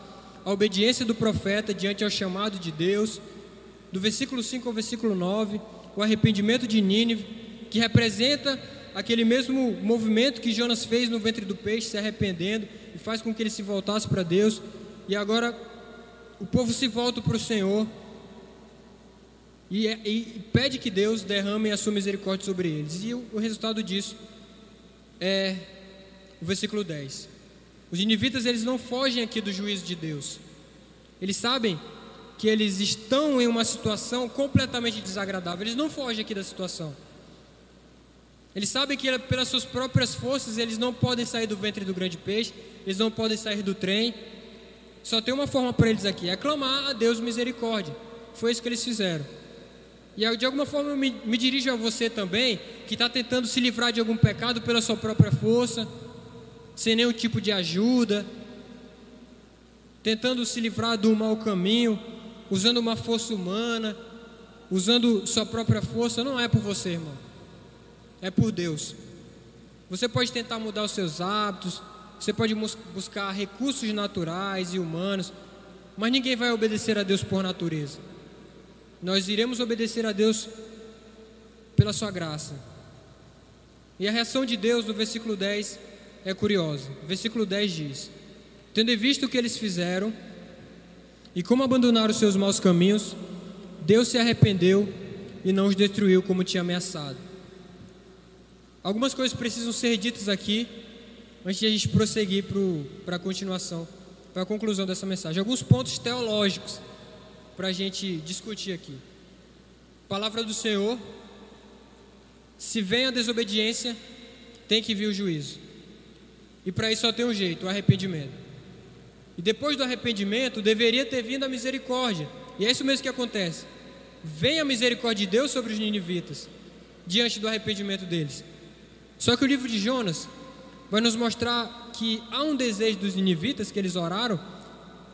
a obediência do profeta diante ao chamado de Deus, do versículo 5 ao versículo 9, o arrependimento de Nínive, que representa aquele mesmo movimento que Jonas fez no ventre do peixe, se arrependendo e faz com que ele se voltasse para Deus. E agora o povo se volta para o Senhor e, é, e, pede que Deus derrame a sua misericórdia sobre eles. E o, o resultado disso é o versículo 10. Os ninivitas eles não fogem aqui do juízo de Deus. Eles sabem que eles estão em uma situação completamente desagradável. Eles não fogem aqui da situação. Eles sabem que pelas suas próprias forças eles não podem sair do ventre do grande peixe, eles não podem sair do trem. Só tem uma forma para eles aqui, é clamar a Deus misericórdia. Foi isso que eles fizeram. E de alguma forma eu me, me dirijo a você também, que está tentando se livrar de algum pecado pela sua própria força, sem nenhum tipo de ajuda, tentando se livrar do mau caminho, usando uma força humana, usando sua própria força, não é por você, irmão. É por Deus. Você pode tentar mudar os seus hábitos, você pode buscar recursos naturais e humanos, mas ninguém vai obedecer a Deus por natureza. Nós iremos obedecer a Deus pela sua graça. E a reação de Deus no versículo 10 é curiosa. Versículo 10 diz: Tendo visto o que eles fizeram e como abandonaram os seus maus caminhos, Deus se arrependeu e não os destruiu como tinha ameaçado. Algumas coisas precisam ser ditas aqui antes de a gente prosseguir para a continuação, para a conclusão dessa mensagem. Alguns pontos teológicos para a gente discutir aqui. Palavra do Senhor: se vem a desobediência, tem que vir o juízo. E para isso só tem um jeito: o arrependimento. E depois do arrependimento, deveria ter vindo a misericórdia. E é isso mesmo que acontece. Vem a misericórdia de Deus sobre os ninivitas, diante do arrependimento deles. Só que o livro de Jonas vai nos mostrar que há um desejo dos ninivitas que eles oraram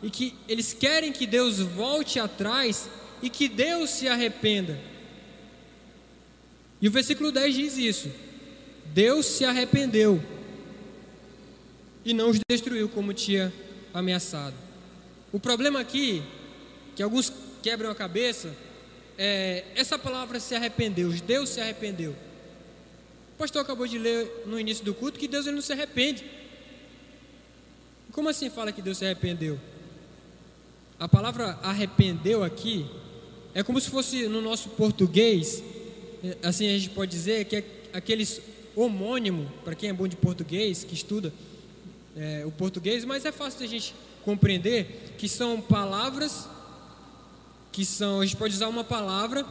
e que eles querem que Deus volte atrás e que Deus se arrependa. E o versículo 10 diz isso: Deus se arrependeu e não os destruiu como tinha ameaçado. O problema aqui, que alguns quebram a cabeça, é essa palavra se arrependeu, Deus se arrependeu. Pastor acabou de ler no início do culto que Deus ele não se arrepende. Como assim fala que Deus se arrependeu? A palavra arrependeu aqui é como se fosse no nosso português, assim a gente pode dizer que é aqueles homônimo, para quem é bom de português, que estuda é, o português, mas é fácil de a gente compreender que são palavras que são, a gente pode usar uma palavra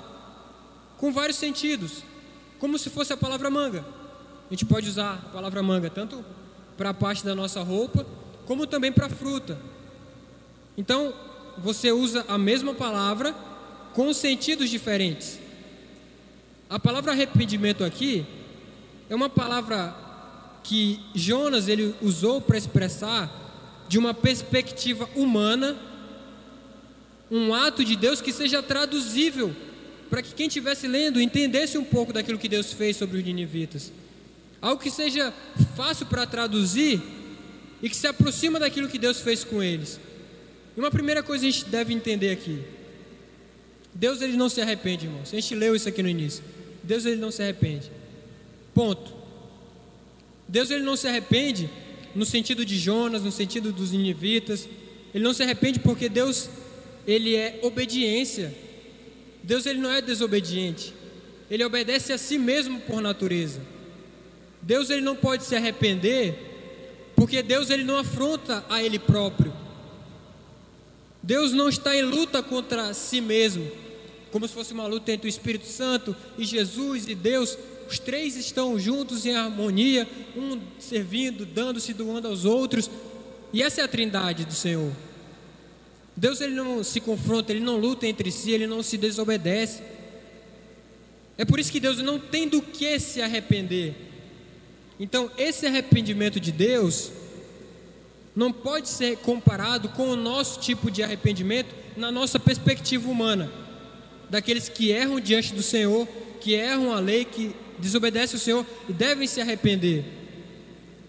com vários sentidos, como se fosse a palavra manga. A gente pode usar a palavra manga tanto para a parte da nossa roupa, como também para a fruta. Então, você usa a mesma palavra com sentidos diferentes. A palavra arrependimento aqui é uma palavra que Jonas ele usou para expressar de uma perspectiva humana um ato de Deus que seja traduzível para que quem estivesse lendo entendesse um pouco daquilo que Deus fez sobre os ninivitas. Algo que seja fácil para traduzir e que se aproxima daquilo que Deus fez com eles. E uma primeira coisa a gente deve entender aqui. Deus ele não se arrepende, irmãos. A gente leu isso aqui no início. Deus ele não se arrepende. Ponto. Deus ele não se arrepende no sentido de Jonas, no sentido dos ninivitas. Ele não se arrepende porque Deus ele é obediência. Deus ele não é desobediente. Ele obedece a si mesmo por natureza. Deus ele não pode se arrepender porque Deus ele não afronta a ele próprio. Deus não está em luta contra si mesmo, como se fosse uma luta entre o Espírito Santo e Jesus e Deus. Os três estão juntos em harmonia, um servindo, dando-se, doando aos outros. E essa é a trindade do Senhor. Deus ele não se confronta, ele não luta entre si, ele não se desobedece. É por isso que Deus não tem do que se arrepender. Então, esse arrependimento de Deus não pode ser comparado com o nosso tipo de arrependimento na nossa perspectiva humana, daqueles que erram diante do Senhor, que erram a lei, que desobedecem o Senhor e devem se arrepender.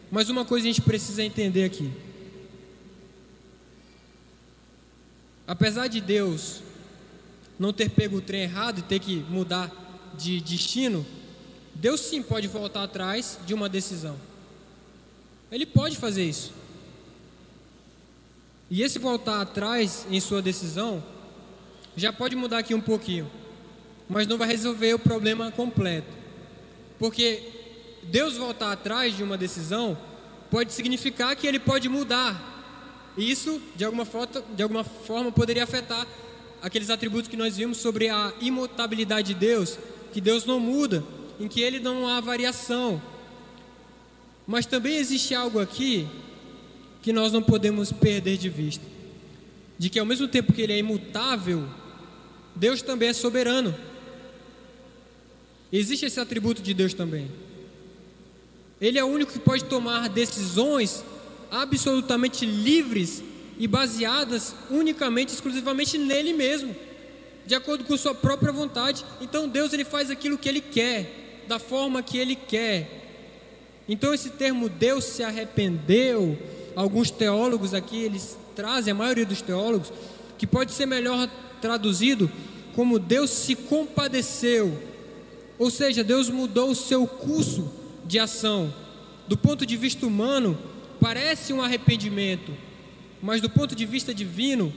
Mas uma coisa a gente precisa entender aqui. Apesar de Deus não ter pego o trem errado e ter que mudar de destino, Deus sim pode voltar atrás de uma decisão. Ele pode fazer isso. E esse voltar atrás em sua decisão já pode mudar aqui um pouquinho, mas não vai resolver o problema completo. Porque Deus voltar atrás de uma decisão pode significar que ele pode mudar. E isso, de alguma, forma, de alguma forma, poderia afetar aqueles atributos que nós vimos sobre a imutabilidade de Deus, que Deus não muda, em que ele não há variação. Mas também existe algo aqui que nós não podemos perder de vista. De que ao mesmo tempo que ele é imutável, Deus também é soberano. Existe esse atributo de Deus também. Ele é o único que pode tomar decisões absolutamente livres e baseadas unicamente, exclusivamente nele mesmo, de acordo com sua própria vontade. Então Deus ele faz aquilo que ele quer, da forma que ele quer. Então esse termo Deus se arrependeu, alguns teólogos aqui, eles trazem, a maioria dos teólogos, que pode ser melhor traduzido como Deus se compadeceu. Ou seja, Deus mudou o seu curso de ação. Do ponto de vista humano, parece um arrependimento, mas do ponto de vista divino,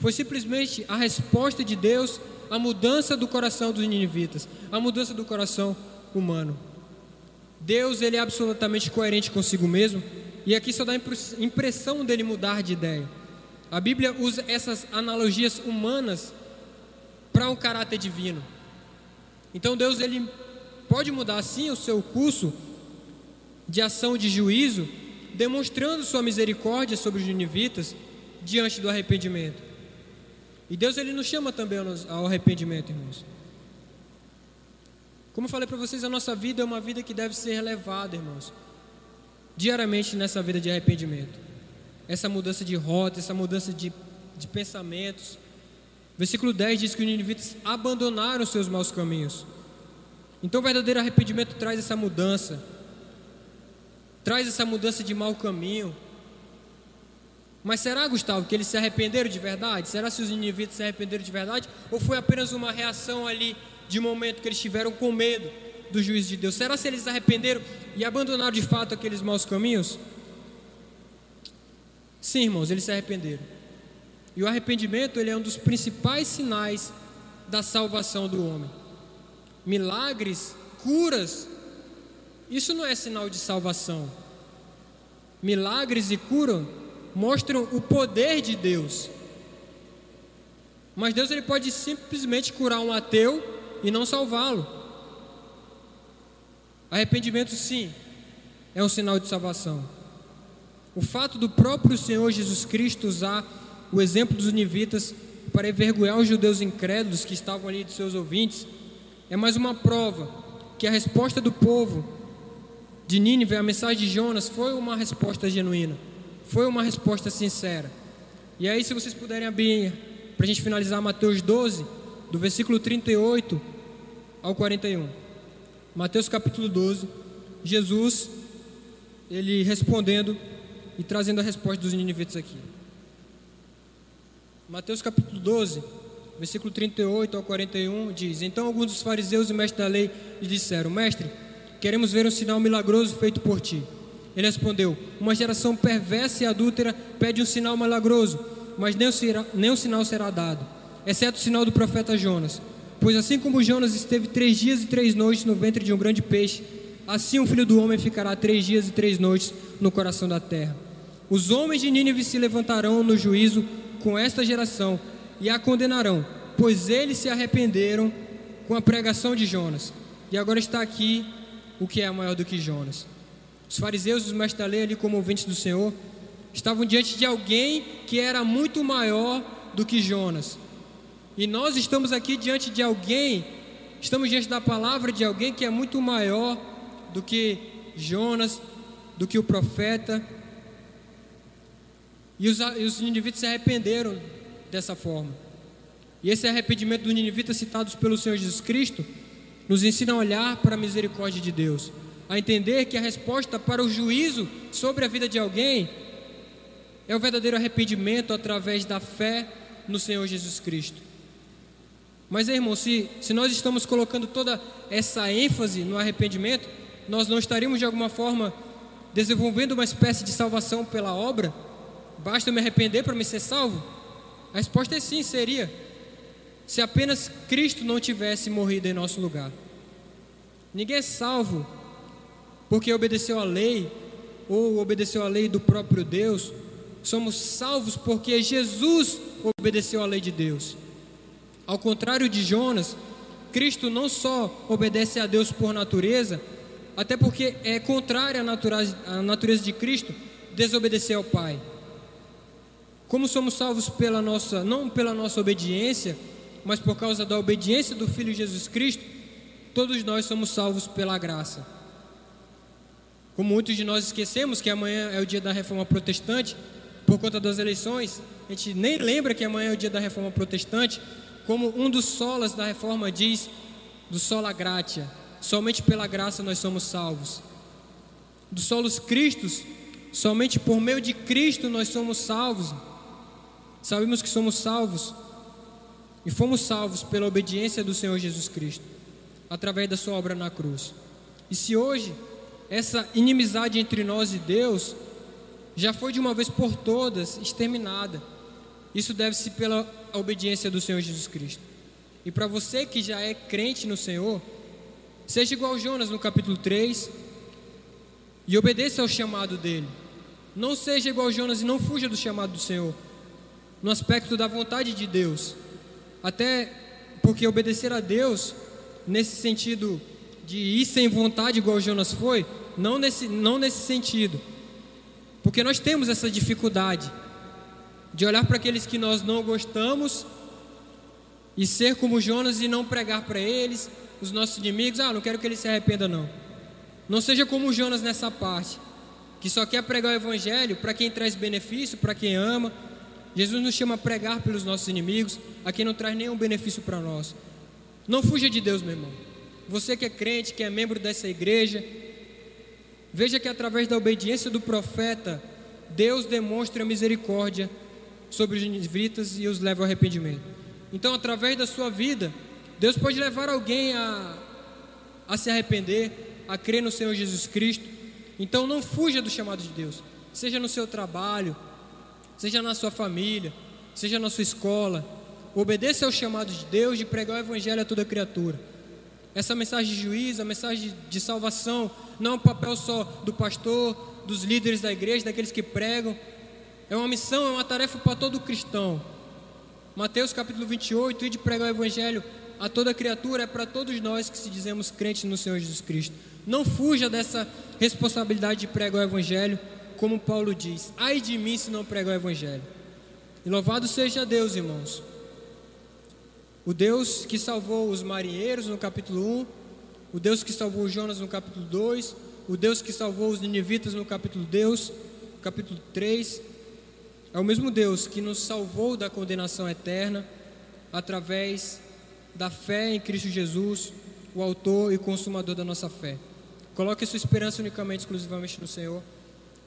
foi simplesmente a resposta de Deus à mudança do coração dos ninivitas, à mudança do coração humano. Deus ele é absolutamente coerente consigo mesmo e aqui só dá a impressão dele mudar de ideia. A Bíblia usa essas analogias humanas para um caráter divino. Então Deus ele pode mudar sim o seu curso de ação de juízo, demonstrando sua misericórdia sobre os ninivitas diante do arrependimento. E Deus ele nos chama também ao arrependimento, irmãos. Como falei para vocês, a nossa vida é uma vida que deve ser relevada, irmãos. Diariamente nessa vida de arrependimento. Essa mudança de rota, essa mudança de, de pensamentos. Versículo 10 diz que os ninivitas abandonaram seus maus caminhos. Então o verdadeiro arrependimento traz essa mudança. Traz essa mudança de mau caminho mas será, Gustavo, que eles se arrependeram de verdade? Será que os ninivitas se arrependeram de verdade? Ou foi apenas uma reação ali de momento que eles tiveram com medo do juízo de Deus? Será que eles se arrependeram e abandonaram de fato aqueles maus caminhos? Sim, irmãos, eles se arrependeram. E o arrependimento ele é um dos principais sinais da salvação do homem. Milagres, curas, isso não é sinal de salvação. Milagres e curam mostram o poder de Deus. Mas Deus ele pode simplesmente curar um ateu e não salvá-lo. Arrependimento, sim, é um sinal de salvação. O fato do próprio Senhor Jesus Cristo usar o exemplo dos univitas para envergonhar os judeus incrédulos que estavam ali de seus ouvintes é mais uma prova que a resposta do povo de Nínive, a mensagem de Jonas, foi uma resposta genuína. Foi uma resposta sincera. E aí, se vocês puderem abrir, para a gente finalizar Mateus 12, do versículo 38 ao 41. Mateus capítulo 12, Jesus, ele respondendo e trazendo a resposta dos ninivitas aqui. Mateus capítulo 12, versículo 38 ao 41 diz: Então alguns dos fariseus e mestres da lei lhe disseram: Mestre, queremos ver um sinal milagroso feito por ti. Ele respondeu: Uma geração perversa e adúltera pede um sinal milagroso, mas nem, será, nem um sinal será dado, exceto o sinal do profeta Jonas. Pois assim como Jonas esteve três dias e três noites no ventre de um grande peixe, assim o filho do homem ficará três dias e três noites no coração da terra. Os homens de Nínive se levantarão no juízo com esta geração e a condenarão, pois eles se arrependeram com a pregação de Jonas. E agora está aqui o que é maior do que Jonas. Os fariseus e os mestres da lei, ali como ouvintes do Senhor, estavam diante de alguém que era muito maior do que Jonas. E nós estamos aqui diante de alguém, estamos diante da palavra de alguém que é muito maior do que Jonas, do que o profeta. E os, e os ninivitas se arrependeram dessa forma. E esse arrependimento dos ninivitas citados pelo Senhor Jesus Cristo nos ensina a olhar para a misericórdia de Deus a entender que a resposta para o juízo sobre a vida de alguém é o verdadeiro arrependimento através da fé no Senhor Jesus Cristo. Mas, irmão, se, se nós estamos colocando toda essa ênfase no arrependimento, nós não estaríamos de alguma forma desenvolvendo uma espécie de salvação pela obra? Basta eu me arrepender para me ser salvo? A resposta é sim, seria. Se apenas Cristo não tivesse morrido em nosso lugar. Ninguém é salvo porque obedeceu a lei ou obedeceu a lei do próprio Deus, somos salvos porque Jesus obedeceu a lei de Deus. Ao contrário de Jonas, Cristo não só obedece a Deus por natureza, até porque é contrária à natureza, à natureza de Cristo desobedecer ao Pai. Como somos salvos pela nossa, não pela nossa obediência, mas por causa da obediência do Filho Jesus Cristo, todos nós somos salvos pela graça. Como muitos de nós esquecemos que amanhã é o dia da reforma protestante, por conta das eleições, a gente nem lembra que amanhã é o dia da reforma protestante, como um dos solas da reforma diz, do sola gratia, somente pela graça nós somos salvos. Dos solos Cristos, somente por meio de Cristo nós somos salvos. Sabemos que somos salvos e fomos salvos pela obediência do Senhor Jesus Cristo, através da sua obra na cruz. E se hoje essa inimizade entre nós e Deus já foi de uma vez por todas exterminada. Isso deve-se pela obediência do Senhor Jesus Cristo. E para você que já é crente no Senhor, seja igual Jonas no capítulo 3 e obedeça ao chamado dele. Não seja igual Jonas e não fuja do chamado do Senhor, no aspecto da vontade de Deus. Até porque obedecer a Deus, nesse sentido de ir sem vontade, igual Jonas foi, não nesse, não nesse sentido. Porque nós temos essa dificuldade de olhar para aqueles que nós não gostamos e ser como Jonas e não pregar para eles, os nossos inimigos, ah, não quero que eles se arrependam não. Não seja como Jonas nessa parte, que só quer pregar o evangelho para quem traz benefício, para quem ama. Jesus nos chama a pregar pelos nossos inimigos, a quem não traz nenhum benefício para nós. Não fuja de Deus, meu irmão. Você que é crente, que é membro dessa igreja, veja que através da obediência do profeta, Deus demonstra misericórdia sobre os ninivitas e os leva ao arrependimento. Então, através da sua vida, Deus pode levar alguém a, a se arrepender, a crer no Senhor Jesus Cristo. Então, não fuja do chamado de Deus, seja no seu trabalho, seja na sua família, seja na sua escola. Obedeça ao chamado de Deus de pregar o Evangelho a toda criatura. Essa mensagem de juízo, a mensagem de salvação, não é um papel só do pastor, dos líderes da igreja, daqueles que pregam. É uma missão, é uma tarefa para todo cristão. Mateus capítulo 28, e de pregar o Evangelho a toda criatura, é para todos nós que se dizemos crentes no Senhor Jesus Cristo. Não fuja dessa responsabilidade de pregar o Evangelho, como Paulo diz: ai de mim se não pregar o Evangelho. E louvado seja Deus, irmãos. O Deus que salvou os marinheiros no capítulo 1, o Deus que salvou Jonas no capítulo 2, o Deus que salvou os ninivitas no capítulo Deus, capítulo 3, é o mesmo Deus que nos salvou da condenação eterna através da fé em Cristo Jesus, o autor e consumador da nossa fé. Coloque sua esperança unicamente, exclusivamente no Senhor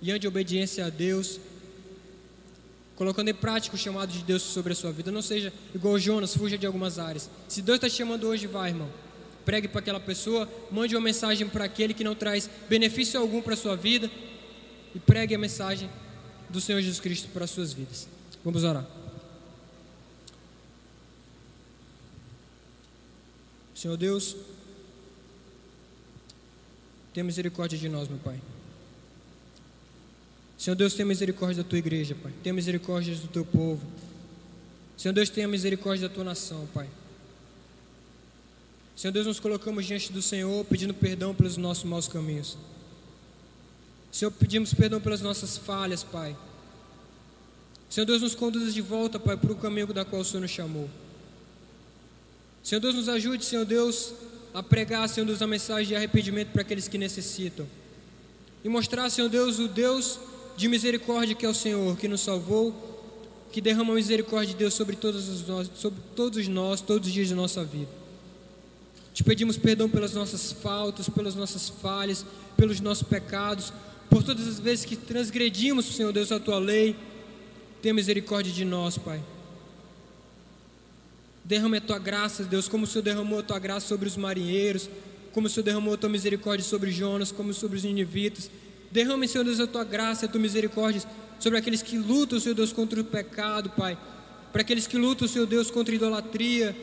e ande em obediência a Deus, colocando em prática o chamado de Deus sobre a sua vida. Não seja igual Jonas, fuja de algumas áreas. Se Deus está te chamando hoje, vai, irmão. Pregue para aquela pessoa, mande uma mensagem para aquele que não traz benefício algum para a sua vida e pregue a mensagem do Senhor Jesus Cristo para as suas vidas. Vamos orar. Senhor Deus, tenha misericórdia de nós, meu Pai. Senhor Deus, tenha misericórdia da tua igreja, Pai. Tenha misericórdia do teu povo. Senhor Deus, tenha misericórdia da tua nação, Pai. Senhor Deus, nos colocamos diante do Senhor pedindo perdão pelos nossos maus caminhos. Senhor, pedimos perdão pelas nossas falhas, Pai. Senhor Deus, nos conduza de volta, Pai, para o caminho da qual o Senhor nos chamou. Senhor Deus, nos ajude, Senhor Deus, a pregar, Senhor Deus, a mensagem de arrependimento para aqueles que necessitam. E mostrar, Senhor Deus, o Deus de misericórdia que é o Senhor, que nos salvou, que derrama a misericórdia de Deus sobre todos, nós, sobre todos nós, todos os dias de nossa vida. Te pedimos perdão pelas nossas faltas, pelas nossas falhas, pelos nossos pecados, por todas as vezes que transgredimos, Senhor Deus, a tua lei. Tenha misericórdia de nós, Pai. Derrame a tua graça, Deus, como o Senhor derramou a tua graça sobre os marinheiros, como o Senhor derramou a tua misericórdia sobre Jonas, como sobre os ninivitas. Derrame, Senhor Deus, a tua graça a tua misericórdia sobre aqueles que lutam, Senhor Deus, contra o pecado, Pai. Para aqueles que lutam, Senhor Deus, contra a idolatria.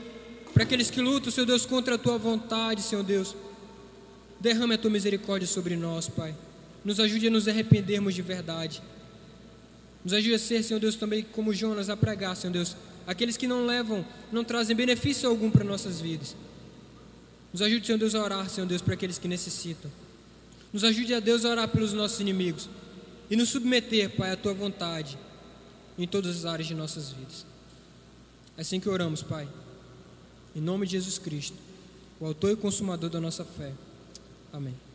Para aqueles que lutam, Senhor Deus, contra a tua vontade, Senhor Deus. Derrame a tua misericórdia sobre nós, Pai. Nos ajude a nos arrependermos de verdade. Nos ajude a ser, Senhor Deus, também como Jonas, a pregar, Senhor Deus, aqueles que não levam, não trazem benefício algum para nossas vidas. Nos ajude, Senhor Deus, a orar, Senhor Deus, para aqueles que necessitam. Nos ajude a Deus a orar pelos nossos inimigos e nos submeter, Pai, à tua vontade em todas as áreas de nossas vidas. É assim que oramos, Pai. Em nome de Jesus Cristo, o autor e consumador da nossa fé. Amém.